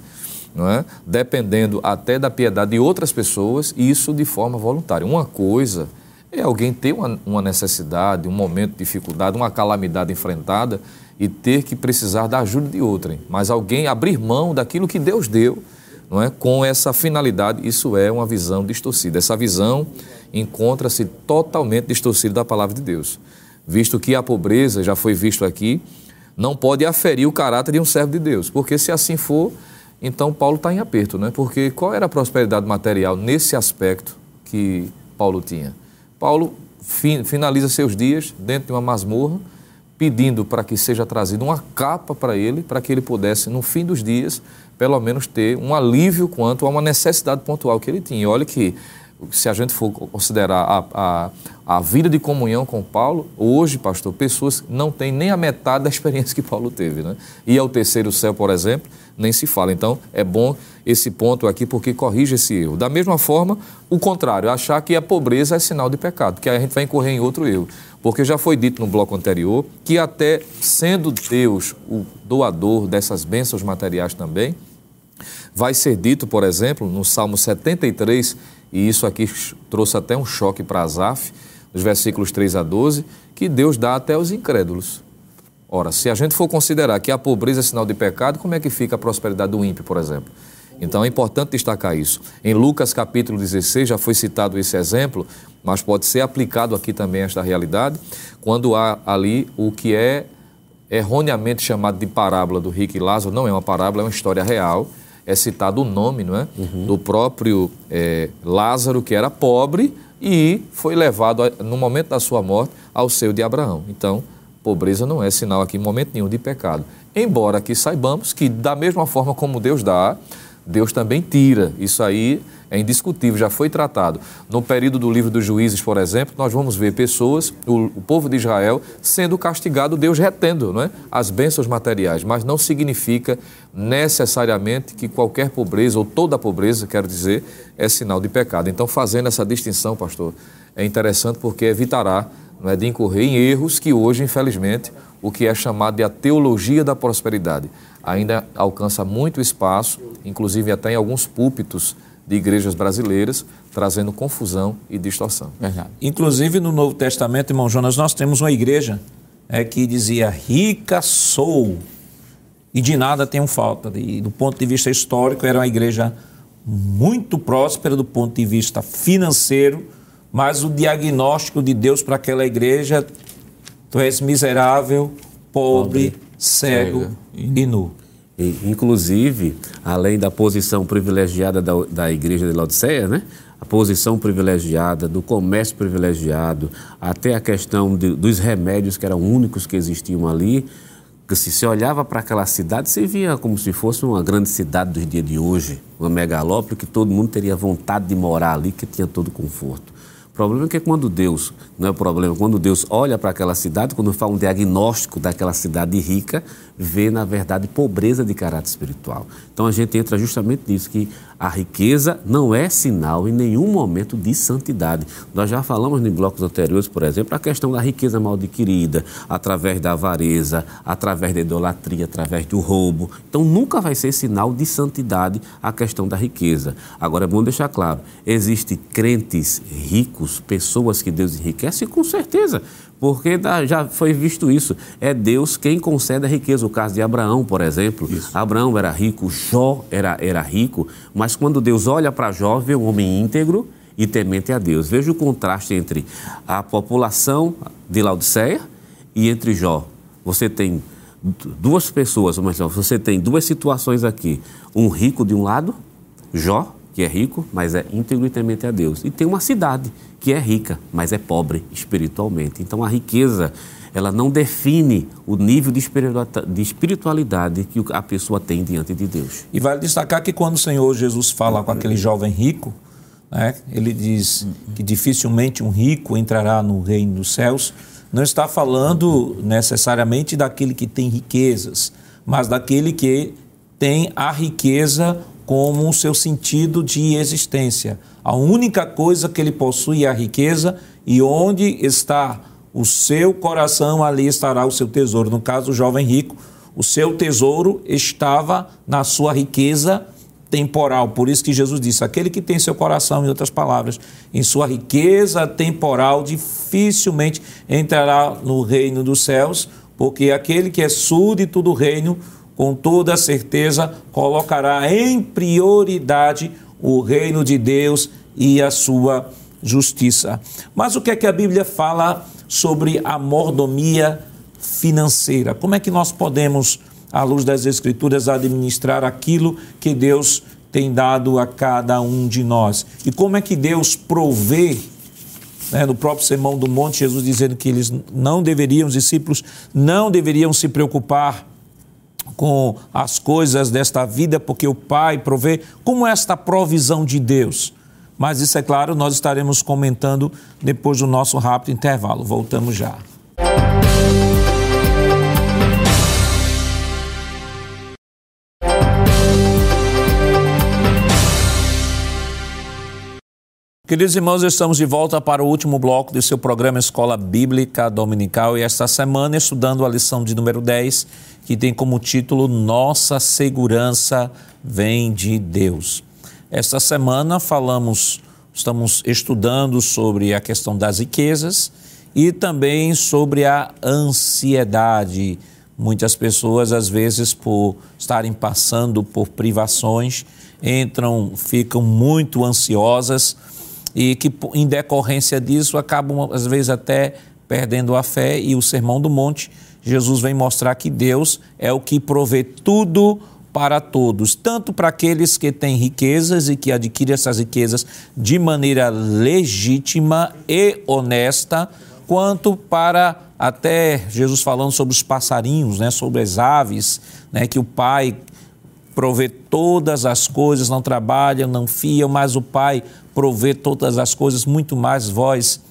não é? dependendo até da piedade de outras pessoas, e isso de forma voluntária. Uma coisa é alguém ter uma, uma necessidade, um momento de dificuldade, uma calamidade enfrentada e ter que precisar da ajuda de outrem. Mas alguém abrir mão daquilo que Deus deu, não é? com essa finalidade, isso é uma visão distorcida. Essa visão encontra-se totalmente distorcido da palavra de Deus. Visto que a pobreza, já foi visto aqui, não pode aferir o caráter de um servo de Deus, porque se assim for, então Paulo está em aperto, né? Porque qual era a prosperidade material nesse aspecto que Paulo tinha? Paulo finaliza seus dias dentro de uma masmorra, pedindo para que seja trazida uma capa para ele, para que ele pudesse, no fim dos dias, pelo menos ter um alívio quanto a uma necessidade pontual que ele tinha. Olha que, se a gente for considerar a, a, a vida de comunhão com Paulo, hoje, pastor, pessoas não têm nem a metade da experiência que Paulo teve. Né? E ao terceiro céu, por exemplo, nem se fala. Então, é bom esse ponto aqui porque corrige esse erro. Da mesma forma, o contrário, achar que a pobreza é sinal de pecado, que a gente vai incorrer em outro erro. Porque já foi dito no bloco anterior que, até sendo Deus o doador dessas bênçãos materiais também, vai ser dito, por exemplo, no Salmo 73, e isso aqui trouxe até um choque para Asaf, nos versículos 3 a 12, que Deus dá até aos incrédulos. Ora, se a gente for considerar que a pobreza é sinal de pecado, como é que fica a prosperidade do ímpio, por exemplo? Então é importante destacar isso. Em Lucas capítulo 16 já foi citado esse exemplo, mas pode ser aplicado aqui também esta realidade, quando há ali o que é erroneamente chamado de parábola do rico e Lázaro, não é uma parábola, é uma história real. É citado o nome não é? Uhum. do próprio é, Lázaro, que era pobre e foi levado, no momento da sua morte, ao seio de Abraão. Então, Pobreza não é sinal aqui, em momento nenhum, de pecado. Embora que saibamos que, da mesma forma como Deus dá, Deus também tira. Isso aí é indiscutível, já foi tratado. No período do livro dos juízes, por exemplo, nós vamos ver pessoas, o, o povo de Israel, sendo castigado, Deus retendo não é? as bênçãos materiais. Mas não significa necessariamente que qualquer pobreza, ou toda pobreza, quero dizer, é sinal de pecado. Então, fazendo essa distinção, pastor, é interessante porque evitará não é, de incorrer em erros que hoje, infelizmente, o que é chamado de a teologia da prosperidade ainda alcança muito espaço, inclusive até em alguns púlpitos de igrejas brasileiras, trazendo confusão e distorção. Verdade. Inclusive no Novo Testamento, irmão Jonas, nós temos uma igreja é, que dizia rica sou e de nada tenho falta. E do ponto de vista histórico, era uma igreja muito próspera do ponto de vista financeiro, mas o diagnóstico de Deus para aquela igreja: tu és miserável, pobre, pobre cego, cego e nu. Inclusive, além da posição privilegiada da, da igreja de Laodiceia, né? a posição privilegiada, do comércio privilegiado, até a questão de, dos remédios que eram únicos que existiam ali, que se você olhava para aquela cidade, você via como se fosse uma grande cidade dos dias de hoje, uma megalópole que todo mundo teria vontade de morar ali, que tinha todo conforto problema é que quando Deus, não é problema, quando Deus olha para aquela cidade, quando faz um diagnóstico daquela cidade rica, vê, na verdade, pobreza de caráter espiritual. Então a gente entra justamente nisso, que a riqueza não é sinal em nenhum momento de santidade. Nós já falamos em blocos anteriores, por exemplo, a questão da riqueza mal adquirida, através da avareza, através da idolatria, através do roubo. Então nunca vai ser sinal de santidade a questão da riqueza. Agora é bom deixar claro, existem crentes ricos, pessoas que Deus enriquece, com certeza porque já foi visto isso. É Deus quem concede a riqueza. O caso de Abraão, por exemplo. Isso. Abraão era rico, Jó era, era rico, mas quando Deus olha para Jó, vê um homem íntegro e temente a Deus. Veja o contraste entre a população de Laodiceia e entre Jó. Você tem duas pessoas, ou melhor, você tem duas situações aqui. Um rico de um lado, Jó, que é rico, mas é íntegro e a Deus. E tem uma cidade que é rica, mas é pobre espiritualmente. Então a riqueza, ela não define o nível de espiritualidade que a pessoa tem diante de Deus. E vale destacar que quando o Senhor Jesus fala com aquele jovem rico, né, ele diz que dificilmente um rico entrará no reino dos céus, não está falando necessariamente daquele que tem riquezas, mas daquele que tem a riqueza como o seu sentido de existência. A única coisa que ele possui é a riqueza e onde está o seu coração, ali estará o seu tesouro. No caso, o jovem rico, o seu tesouro estava na sua riqueza temporal. Por isso que Jesus disse: aquele que tem seu coração, em outras palavras, em sua riqueza temporal, dificilmente entrará no reino dos céus, porque aquele que é súdito do reino com toda certeza colocará em prioridade o reino de Deus e a sua justiça. Mas o que é que a Bíblia fala sobre a mordomia financeira? Como é que nós podemos, à luz das Escrituras, administrar aquilo que Deus tem dado a cada um de nós? E como é que Deus provê? Né, no próprio Sermão do Monte, Jesus dizendo que eles não deveriam, os discípulos não deveriam se preocupar com as coisas desta vida, porque o Pai provê, como esta provisão de Deus. Mas isso é claro, nós estaremos comentando depois do nosso rápido intervalo. Voltamos já. Queridos irmãos, estamos de volta para o último bloco do seu programa Escola Bíblica Dominical e esta semana estudando a lição de número 10, que tem como título Nossa Segurança Vem de Deus. Esta semana falamos, estamos estudando sobre a questão das riquezas e também sobre a ansiedade. Muitas pessoas, às vezes, por estarem passando por privações, entram, ficam muito ansiosas e que, em decorrência disso, acabam, às vezes, até perdendo a fé. E o Sermão do Monte, Jesus vem mostrar que Deus é o que provê tudo para todos, tanto para aqueles que têm riquezas e que adquirem essas riquezas de maneira legítima e honesta, quanto para até Jesus falando sobre os passarinhos, né, sobre as aves, né, que o Pai provê todas as coisas, não trabalham, não fiam, mas o Pai provê todas as coisas, muito mais vós,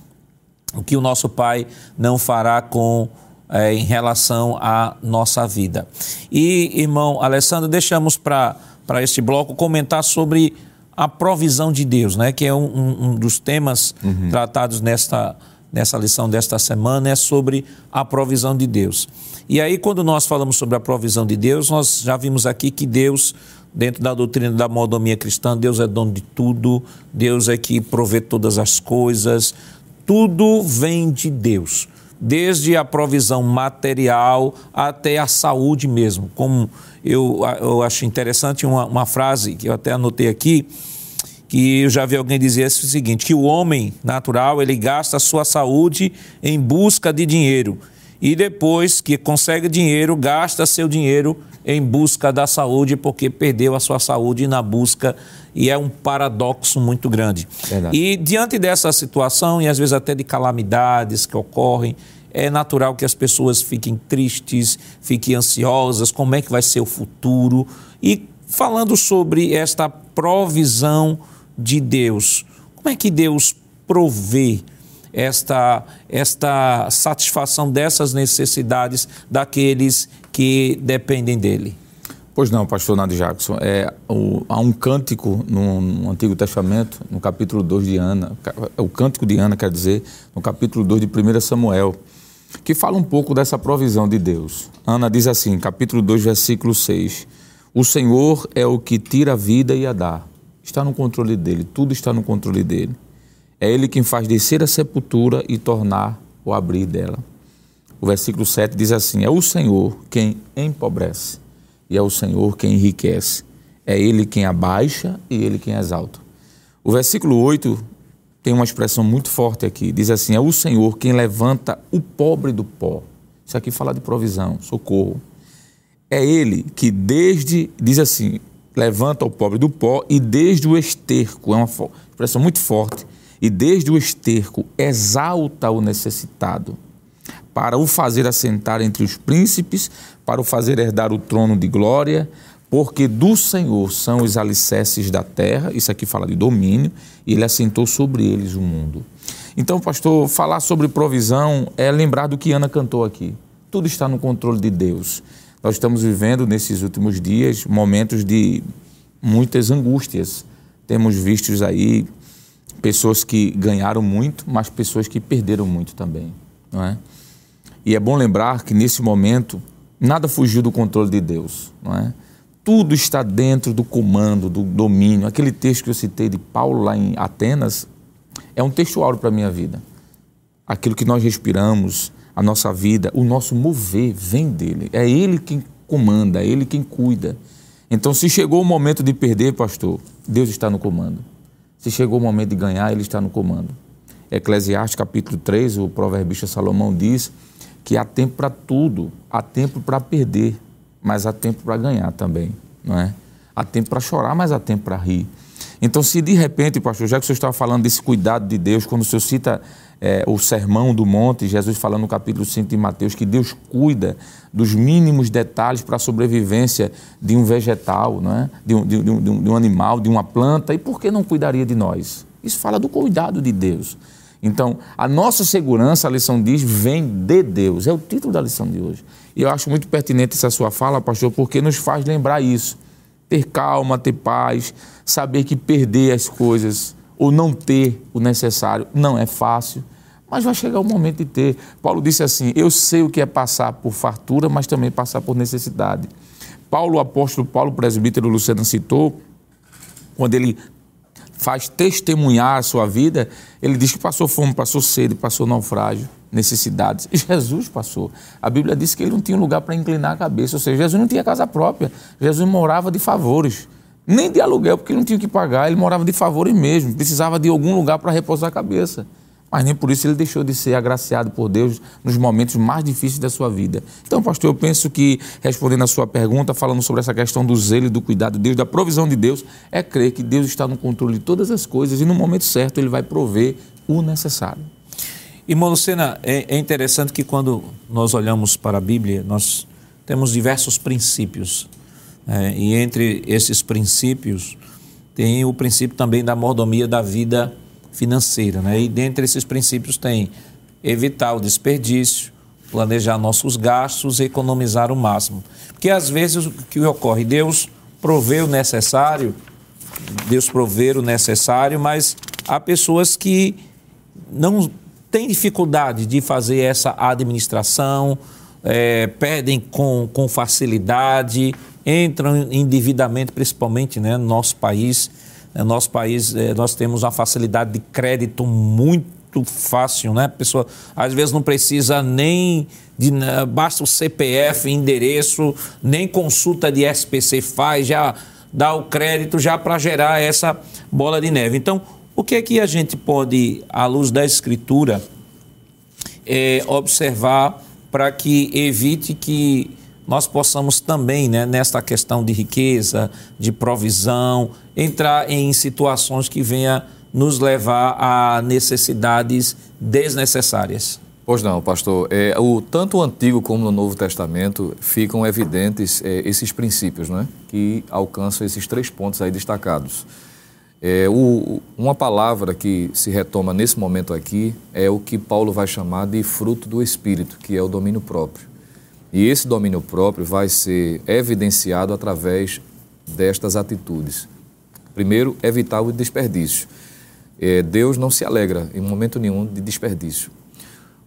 o que o nosso Pai não fará com é, em relação à nossa vida. E, irmão Alessandro, deixamos para este bloco comentar sobre a provisão de Deus, né? que é um, um dos temas uhum. tratados nesta, nessa lição desta semana, é sobre a provisão de Deus. E aí, quando nós falamos sobre a provisão de Deus, nós já vimos aqui que Deus dentro da doutrina da mordomia cristã, Deus é dono de tudo, Deus é que provê todas as coisas, tudo vem de Deus, desde a provisão material até a saúde mesmo. Como eu, eu acho interessante uma, uma frase que eu até anotei aqui, que eu já vi alguém dizer o seguinte, que o homem natural, ele gasta a sua saúde em busca de dinheiro e depois que consegue dinheiro, gasta seu dinheiro em busca da saúde, porque perdeu a sua saúde na busca, e é um paradoxo muito grande. Verdade. E diante dessa situação, e às vezes até de calamidades que ocorrem, é natural que as pessoas fiquem tristes, fiquem ansiosas, como é que vai ser o futuro. E falando sobre esta provisão de Deus, como é que Deus provê esta, esta satisfação dessas necessidades daqueles que dependem dele. Pois não, pastor Nado Jackson. É, o, há um cântico no, no, Antigo Testamento, no capítulo 2 de Ana, o cântico de Ana, quer dizer, no capítulo 2 de 1 Samuel, que fala um pouco dessa provisão de Deus. Ana diz assim, capítulo 2, versículo 6, O Senhor é o que tira a vida e a dá. Está no controle dele, tudo está no controle dele. É ele quem faz descer a sepultura e tornar o abrir dela. O versículo 7 diz assim: É o Senhor quem empobrece e é o Senhor quem enriquece. É ele quem abaixa e ele quem exalta. O versículo 8 tem uma expressão muito forte aqui. Diz assim: É o Senhor quem levanta o pobre do pó. Isso aqui fala de provisão, socorro. É ele que desde, diz assim, levanta o pobre do pó e desde o esterco, é uma expressão muito forte e desde o esterco exalta o necessitado, para o fazer assentar entre os príncipes, para o fazer herdar o trono de glória, porque do Senhor são os alicerces da terra, isso aqui fala de domínio, e ele assentou sobre eles o mundo. Então, pastor, falar sobre provisão é lembrar do que Ana cantou aqui. Tudo está no controle de Deus. Nós estamos vivendo nesses últimos dias momentos de muitas angústias. Temos visto aí pessoas que ganharam muito, mas pessoas que perderam muito também, não é? E é bom lembrar que nesse momento nada fugiu do controle de Deus, não é? Tudo está dentro do comando, do domínio. Aquele texto que eu citei de Paulo lá em Atenas é um texto para a minha vida. Aquilo que nós respiramos, a nossa vida, o nosso mover vem dele. É ele quem comanda, é ele quem cuida. Então, se chegou o momento de perder, pastor, Deus está no comando. Se chegou o momento de ganhar, ele está no comando. Eclesiastes capítulo 3, o proverbista Salomão diz que há tempo para tudo, há tempo para perder, mas há tempo para ganhar também, não é? Há tempo para chorar, mas há tempo para rir. Então, se de repente, pastor, já que o senhor estava falando desse cuidado de Deus, quando o senhor cita é, o sermão do monte, Jesus falando no capítulo 5 de Mateus, que Deus cuida dos mínimos detalhes para a sobrevivência de um vegetal, não é? de, um, de, um, de um animal, de uma planta, e por que não cuidaria de nós? Isso fala do cuidado de Deus. Então, a nossa segurança, a lição diz, vem de Deus. É o título da lição de hoje. E eu acho muito pertinente essa sua fala, pastor, porque nos faz lembrar isso. Ter calma, ter paz, saber que perder as coisas ou não ter o necessário não é fácil, mas vai chegar o momento de ter. Paulo disse assim: Eu sei o que é passar por fartura, mas também passar por necessidade. Paulo, apóstolo Paulo, presbítero Luciano citou, quando ele faz testemunhar a sua vida, ele diz que passou fome, passou sede, passou naufrágio, necessidades. Jesus passou. A Bíblia diz que ele não tinha lugar para inclinar a cabeça, ou seja, Jesus não tinha casa própria. Jesus morava de favores. Nem de aluguel, porque ele não tinha que pagar, ele morava de favores mesmo, precisava de algum lugar para repousar a cabeça mas nem por isso ele deixou de ser agraciado por Deus nos momentos mais difíceis da sua vida. Então, pastor, eu penso que, respondendo a sua pergunta, falando sobre essa questão do zelo e do cuidado de Deus, da provisão de Deus, é crer que Deus está no controle de todas as coisas e no momento certo ele vai prover o necessário. Irmão Lucena, é, é interessante que quando nós olhamos para a Bíblia, nós temos diversos princípios. É, e entre esses princípios, tem o princípio também da mordomia da vida financeira. Né? E dentre esses princípios tem evitar o desperdício, planejar nossos gastos e economizar o máximo. Porque às vezes o que ocorre, Deus provê o necessário, Deus prover o necessário, mas há pessoas que não têm dificuldade de fazer essa administração, é, pedem com, com facilidade, entram em endividamento, principalmente né, no nosso país. No nosso país, eh, nós temos uma facilidade de crédito muito fácil, né? A pessoa às vezes não precisa nem de basta o CPF, endereço, nem consulta de SPC faz, já dá o crédito já para gerar essa bola de neve. Então, o que é que a gente pode, à luz da escritura, é, observar para que evite que nós possamos também, né, nesta questão de riqueza, de provisão, entrar em situações que venha nos levar a necessidades desnecessárias. Pois não, pastor. É, o, tanto o Antigo como no Novo Testamento ficam evidentes é, esses princípios, né, que alcançam esses três pontos aí destacados. É, o, uma palavra que se retoma nesse momento aqui é o que Paulo vai chamar de fruto do Espírito, que é o domínio próprio. E esse domínio próprio vai ser evidenciado através destas atitudes. Primeiro, evitar o desperdício. É, Deus não se alegra em momento nenhum de desperdício.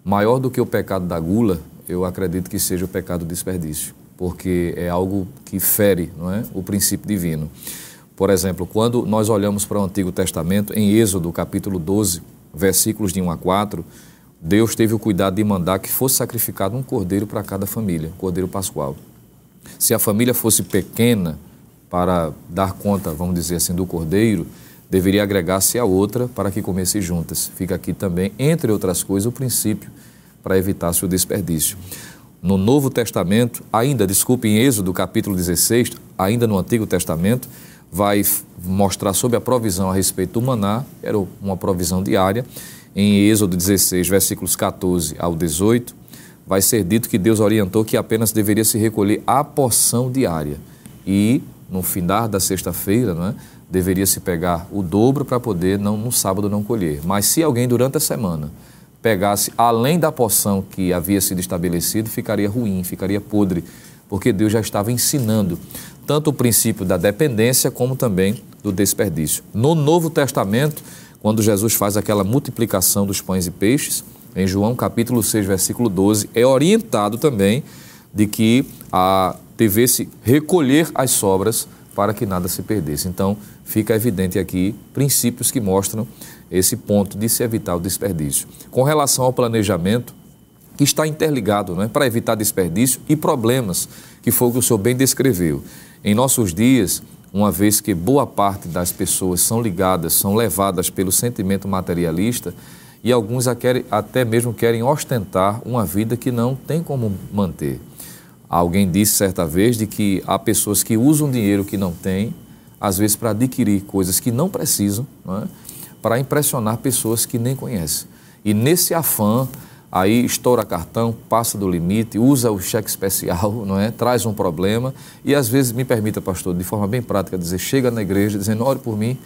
Maior do que o pecado da gula, eu acredito que seja o pecado do desperdício, porque é algo que fere não é, o princípio divino. Por exemplo, quando nós olhamos para o Antigo Testamento, em Êxodo capítulo 12, versículos de 1 a 4, Deus teve o cuidado de mandar que fosse sacrificado um cordeiro para cada família, um cordeiro pascual. Se a família fosse pequena para dar conta, vamos dizer assim, do cordeiro, deveria agregar-se a outra para que comesse juntas. Fica aqui também, entre outras coisas, o princípio para evitar seu desperdício. No Novo Testamento, ainda, desculpe, em Êxodo capítulo 16, ainda no Antigo Testamento, vai mostrar sobre a provisão a respeito do maná, era uma provisão diária, em Êxodo 16, versículos 14 ao 18, vai ser dito que Deus orientou que apenas deveria se recolher a porção diária. E no findar da sexta-feira, não é, deveria se pegar o dobro para poder não, no sábado não colher. Mas se alguém durante a semana pegasse além da porção que havia sido estabelecido, ficaria ruim, ficaria podre, porque Deus já estava ensinando tanto o princípio da dependência como também do desperdício. No Novo Testamento, quando Jesus faz aquela multiplicação dos pães e peixes, em João capítulo 6, versículo 12, é orientado também de que a devesse recolher as sobras para que nada se perdesse. Então, fica evidente aqui princípios que mostram esse ponto de se evitar o desperdício. Com relação ao planejamento, que está interligado né, para evitar desperdício e problemas, que foi o que o senhor bem descreveu. Em nossos dias, uma vez que boa parte das pessoas são ligadas, são levadas pelo sentimento materialista e alguns até mesmo querem ostentar uma vida que não tem como manter. Alguém disse certa vez de que há pessoas que usam dinheiro que não têm, às vezes para adquirir coisas que não precisam, não é? para impressionar pessoas que nem conhecem. E nesse afã aí estoura cartão, passa do limite, usa o cheque especial, (laughs) não é? Traz um problema e às vezes me permita, pastor, de forma bem prática, dizer, chega na igreja dizendo, ore por mim,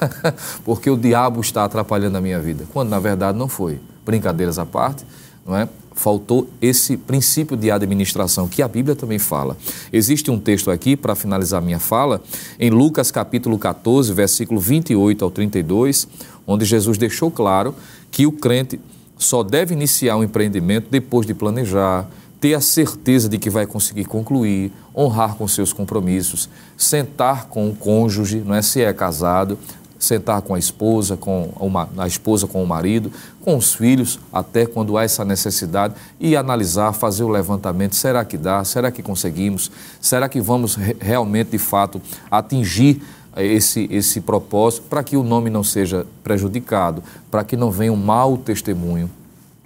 (laughs) porque o diabo está atrapalhando a minha vida, quando na verdade não foi. Brincadeiras à parte, não é? Faltou esse princípio de administração que a Bíblia também fala. Existe um texto aqui, para finalizar minha fala, em Lucas capítulo 14, versículo 28 ao 32, onde Jesus deixou claro que o crente só deve iniciar um empreendimento depois de planejar, ter a certeza de que vai conseguir concluir, honrar com seus compromissos, sentar com o cônjuge, não é? Se é casado, sentar com a esposa, com uma, a esposa com o marido, com os filhos, até quando há essa necessidade, e analisar, fazer o levantamento, será que dá, será que conseguimos, será que vamos realmente, de fato, atingir esse, esse propósito para que o nome não seja prejudicado, para que não venha um mau testemunho,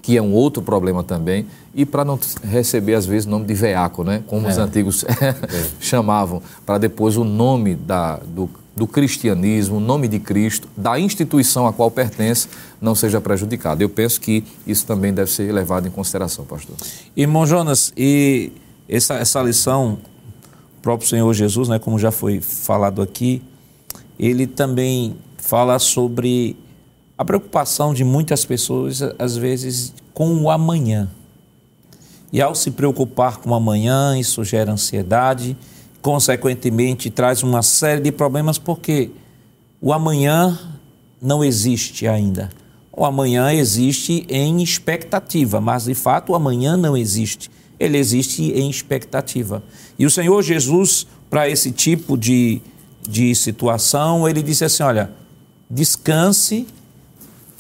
que é um outro problema também, e para não receber, às vezes, o nome de veaco, né? como é. os antigos (laughs) é. chamavam, para depois o nome da, do, do cristianismo, o nome de Cristo, da instituição a qual pertence, não seja prejudicado. Eu penso que isso também deve ser levado em consideração, pastor. Irmão Jonas, e essa, essa lição, o próprio Senhor Jesus, né, como já foi falado aqui, ele também fala sobre a preocupação de muitas pessoas, às vezes, com o amanhã. E ao se preocupar com o amanhã, isso gera ansiedade, consequentemente traz uma série de problemas, porque o amanhã não existe ainda. O amanhã existe em expectativa, mas de fato o amanhã não existe. Ele existe em expectativa. E o Senhor Jesus, para esse tipo de de situação, ele disse assim: olha, descanse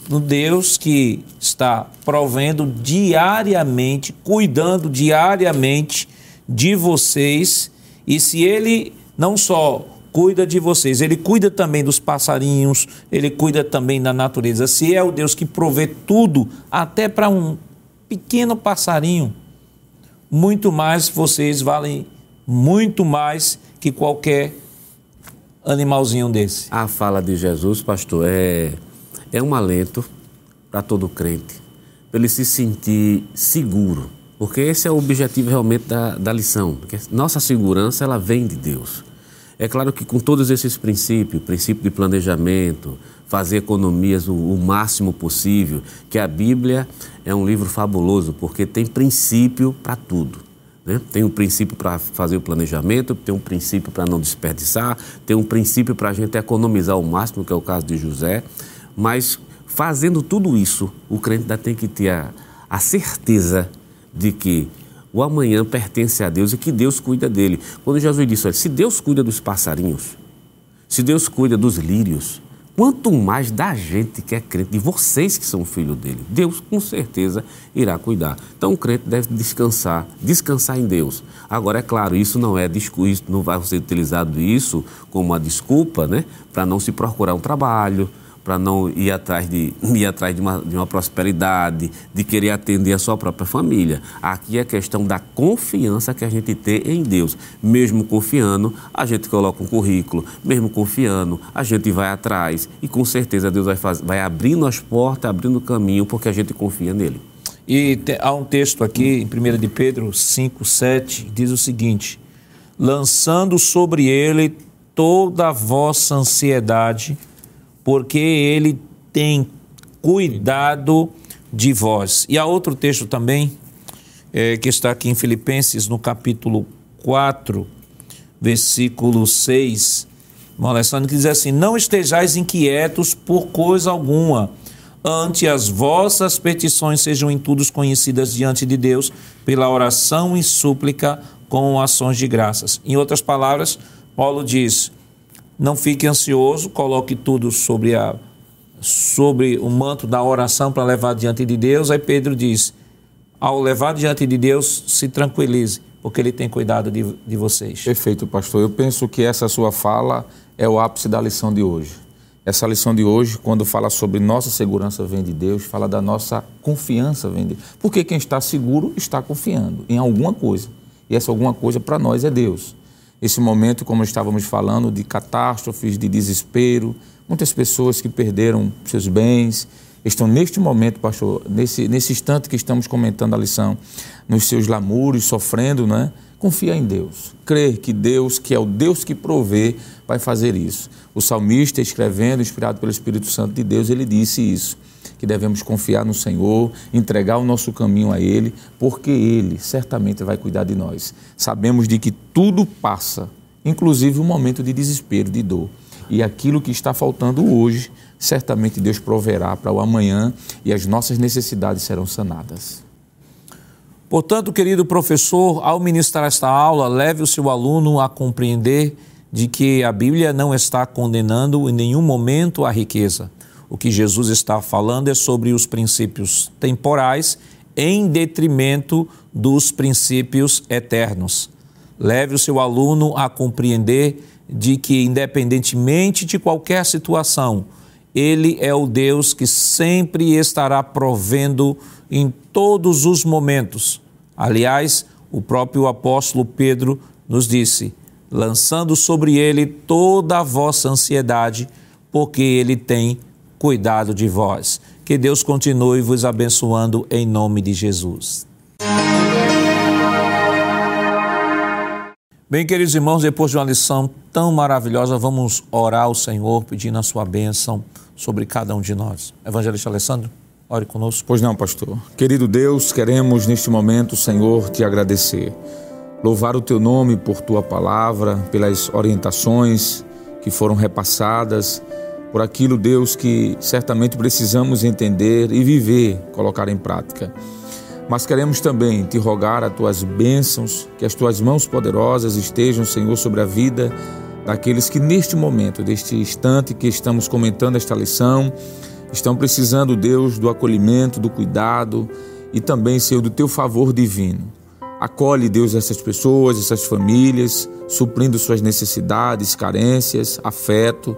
no Deus que está provendo diariamente, cuidando diariamente de vocês, e se ele não só cuida de vocês, ele cuida também dos passarinhos, ele cuida também da natureza. Se é o Deus que provê tudo, até para um pequeno passarinho, muito mais vocês valem muito mais que qualquer animalzinho desse? A fala de Jesus, pastor, é, é um alento para todo crente, para ele se sentir seguro, porque esse é o objetivo realmente da, da lição. Porque nossa segurança ela vem de Deus. É claro que com todos esses princípios, princípio de planejamento, fazer economias o, o, máximo possível, que a Bíblia é um livro fabuloso, porque tem princípio para tudo. Né? Tem um princípio para fazer o planejamento, tem um princípio para não desperdiçar, tem um princípio para a gente economizar o máximo, que é o caso de José. Mas fazendo tudo isso, o crente ainda tem que ter a, a certeza de que o amanhã pertence a Deus e que Deus cuida dele. Quando Jesus disse, olha, se Deus cuida dos passarinhos, se Deus cuida dos lírios, Quanto mais da gente que é crente, de vocês que são filhos dele, Deus com certeza irá cuidar. Então o crente deve descansar, descansar em Deus. Agora é claro, isso não é isso não vai ser utilizado isso como uma desculpa, né, para não se procurar um trabalho, para não ir atrás, de, (laughs) ir atrás de, uma, de uma prosperidade, de querer atender a sua própria família. Aqui é a questão da confiança que a gente tem em Deus. Mesmo confiando, a gente coloca um currículo, mesmo confiando, a gente vai atrás e com certeza Deus vai, faz, vai abrindo as portas, abrindo o caminho, porque a gente confia nele. E te, há um texto aqui em 1 de Pedro 5, 7, diz o seguinte: lançando sobre ele toda a vossa ansiedade, porque ele tem cuidado de vós. E há outro texto também, é, que está aqui em Filipenses, no capítulo 4, versículo 6, irmão que diz assim: Não estejais inquietos por coisa alguma, ante as vossas petições sejam em tudo conhecidas diante de Deus, pela oração e súplica com ações de graças. Em outras palavras, Paulo diz: não fique ansioso, coloque tudo sobre, a, sobre o manto da oração para levar diante de Deus. Aí Pedro diz: ao levar diante de Deus, se tranquilize, porque Ele tem cuidado de, de vocês. Perfeito, pastor. Eu penso que essa sua fala é o ápice da lição de hoje. Essa lição de hoje, quando fala sobre nossa segurança vem de Deus, fala da nossa confiança vem de Deus. Porque quem está seguro está confiando em alguma coisa. E essa alguma coisa para nós é Deus. Esse momento, como estávamos falando, de catástrofes, de desespero, muitas pessoas que perderam seus bens, estão neste momento, pastor, nesse, nesse instante que estamos comentando a lição, nos seus lamúrios, sofrendo, né? Confia em Deus. Crer que Deus, que é o Deus que provê, vai fazer isso. O salmista, escrevendo, inspirado pelo Espírito Santo de Deus, ele disse isso: que devemos confiar no Senhor, entregar o nosso caminho a Ele, porque Ele certamente vai cuidar de nós. Sabemos de que tudo passa, inclusive o momento de desespero, de dor. E aquilo que está faltando hoje, certamente Deus proverá para o amanhã e as nossas necessidades serão sanadas. Portanto, querido professor, ao ministrar esta aula, leve o seu aluno a compreender de que a Bíblia não está condenando em nenhum momento a riqueza. O que Jesus está falando é sobre os princípios temporais em detrimento dos princípios eternos. Leve o seu aluno a compreender de que, independentemente de qualquer situação, ele é o Deus que sempre estará provendo em todos os momentos. Aliás, o próprio apóstolo Pedro nos disse: lançando sobre ele toda a vossa ansiedade, porque ele tem cuidado de vós. Que Deus continue vos abençoando em nome de Jesus. Bem, queridos irmãos, depois de uma lição tão maravilhosa, vamos orar ao Senhor pedindo a sua bênção sobre cada um de nós. Evangelista Alessandro, ore conosco. Pois não, pastor. Querido Deus, queremos neste momento, Senhor, te agradecer. Louvar o teu nome por tua palavra, pelas orientações que foram repassadas, por aquilo, Deus, que certamente precisamos entender e viver, colocar em prática. Mas queremos também te rogar as tuas bênçãos, que as tuas mãos poderosas estejam, Senhor, sobre a vida daqueles que neste momento, deste instante que estamos comentando esta lição, estão precisando, Deus, do acolhimento, do cuidado e também, Senhor, do teu favor divino. Acolhe, Deus, essas pessoas, essas famílias, suprindo suas necessidades, carências, afeto.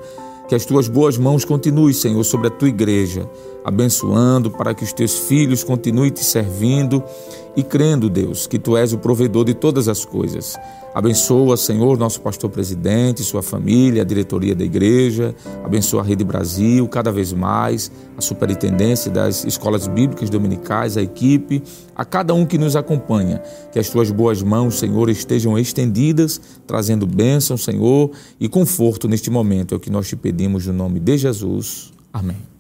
Que as tuas boas mãos continuem, Senhor, sobre a tua igreja, abençoando para que os teus filhos continuem te servindo e crendo, Deus, que tu és o provedor de todas as coisas. Abençoa, Senhor, nosso pastor presidente, sua família, a diretoria da igreja. Abençoa a Rede Brasil cada vez mais, a superintendência das escolas bíblicas dominicais, a equipe, a cada um que nos acompanha. Que as tuas boas mãos, Senhor, estejam estendidas, trazendo bênção, Senhor, e conforto neste momento. É o que nós te pedimos no nome de Jesus. Amém.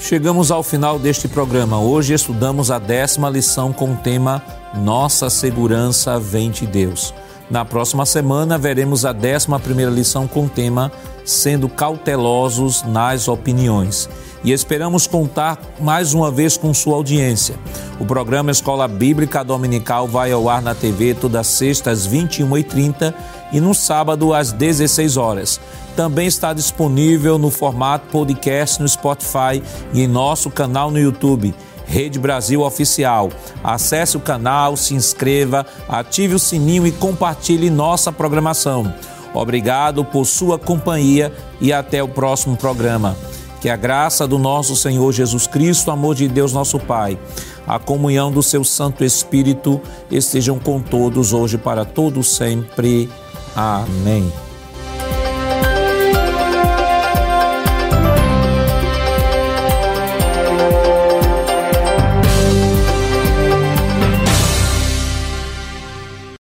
Chegamos ao final deste programa. Hoje estudamos a décima lição com o tema Nossa segurança vem de Deus. Na próxima semana veremos a décima primeira lição com o tema Sendo cautelosos nas opiniões. E esperamos contar mais uma vez com sua audiência. O programa Escola Bíblica Dominical vai ao ar na TV todas sextas às 21h30 e no sábado às 16 horas também está disponível no formato podcast no Spotify e em nosso canal no YouTube. Rede Brasil Oficial. Acesse o canal, se inscreva, ative o sininho e compartilhe nossa programação. Obrigado por sua companhia e até o próximo programa. Que a graça do nosso Senhor Jesus Cristo, o amor de Deus nosso Pai, a comunhão do seu Santo Espírito estejam com todos hoje para todos sempre. Amém.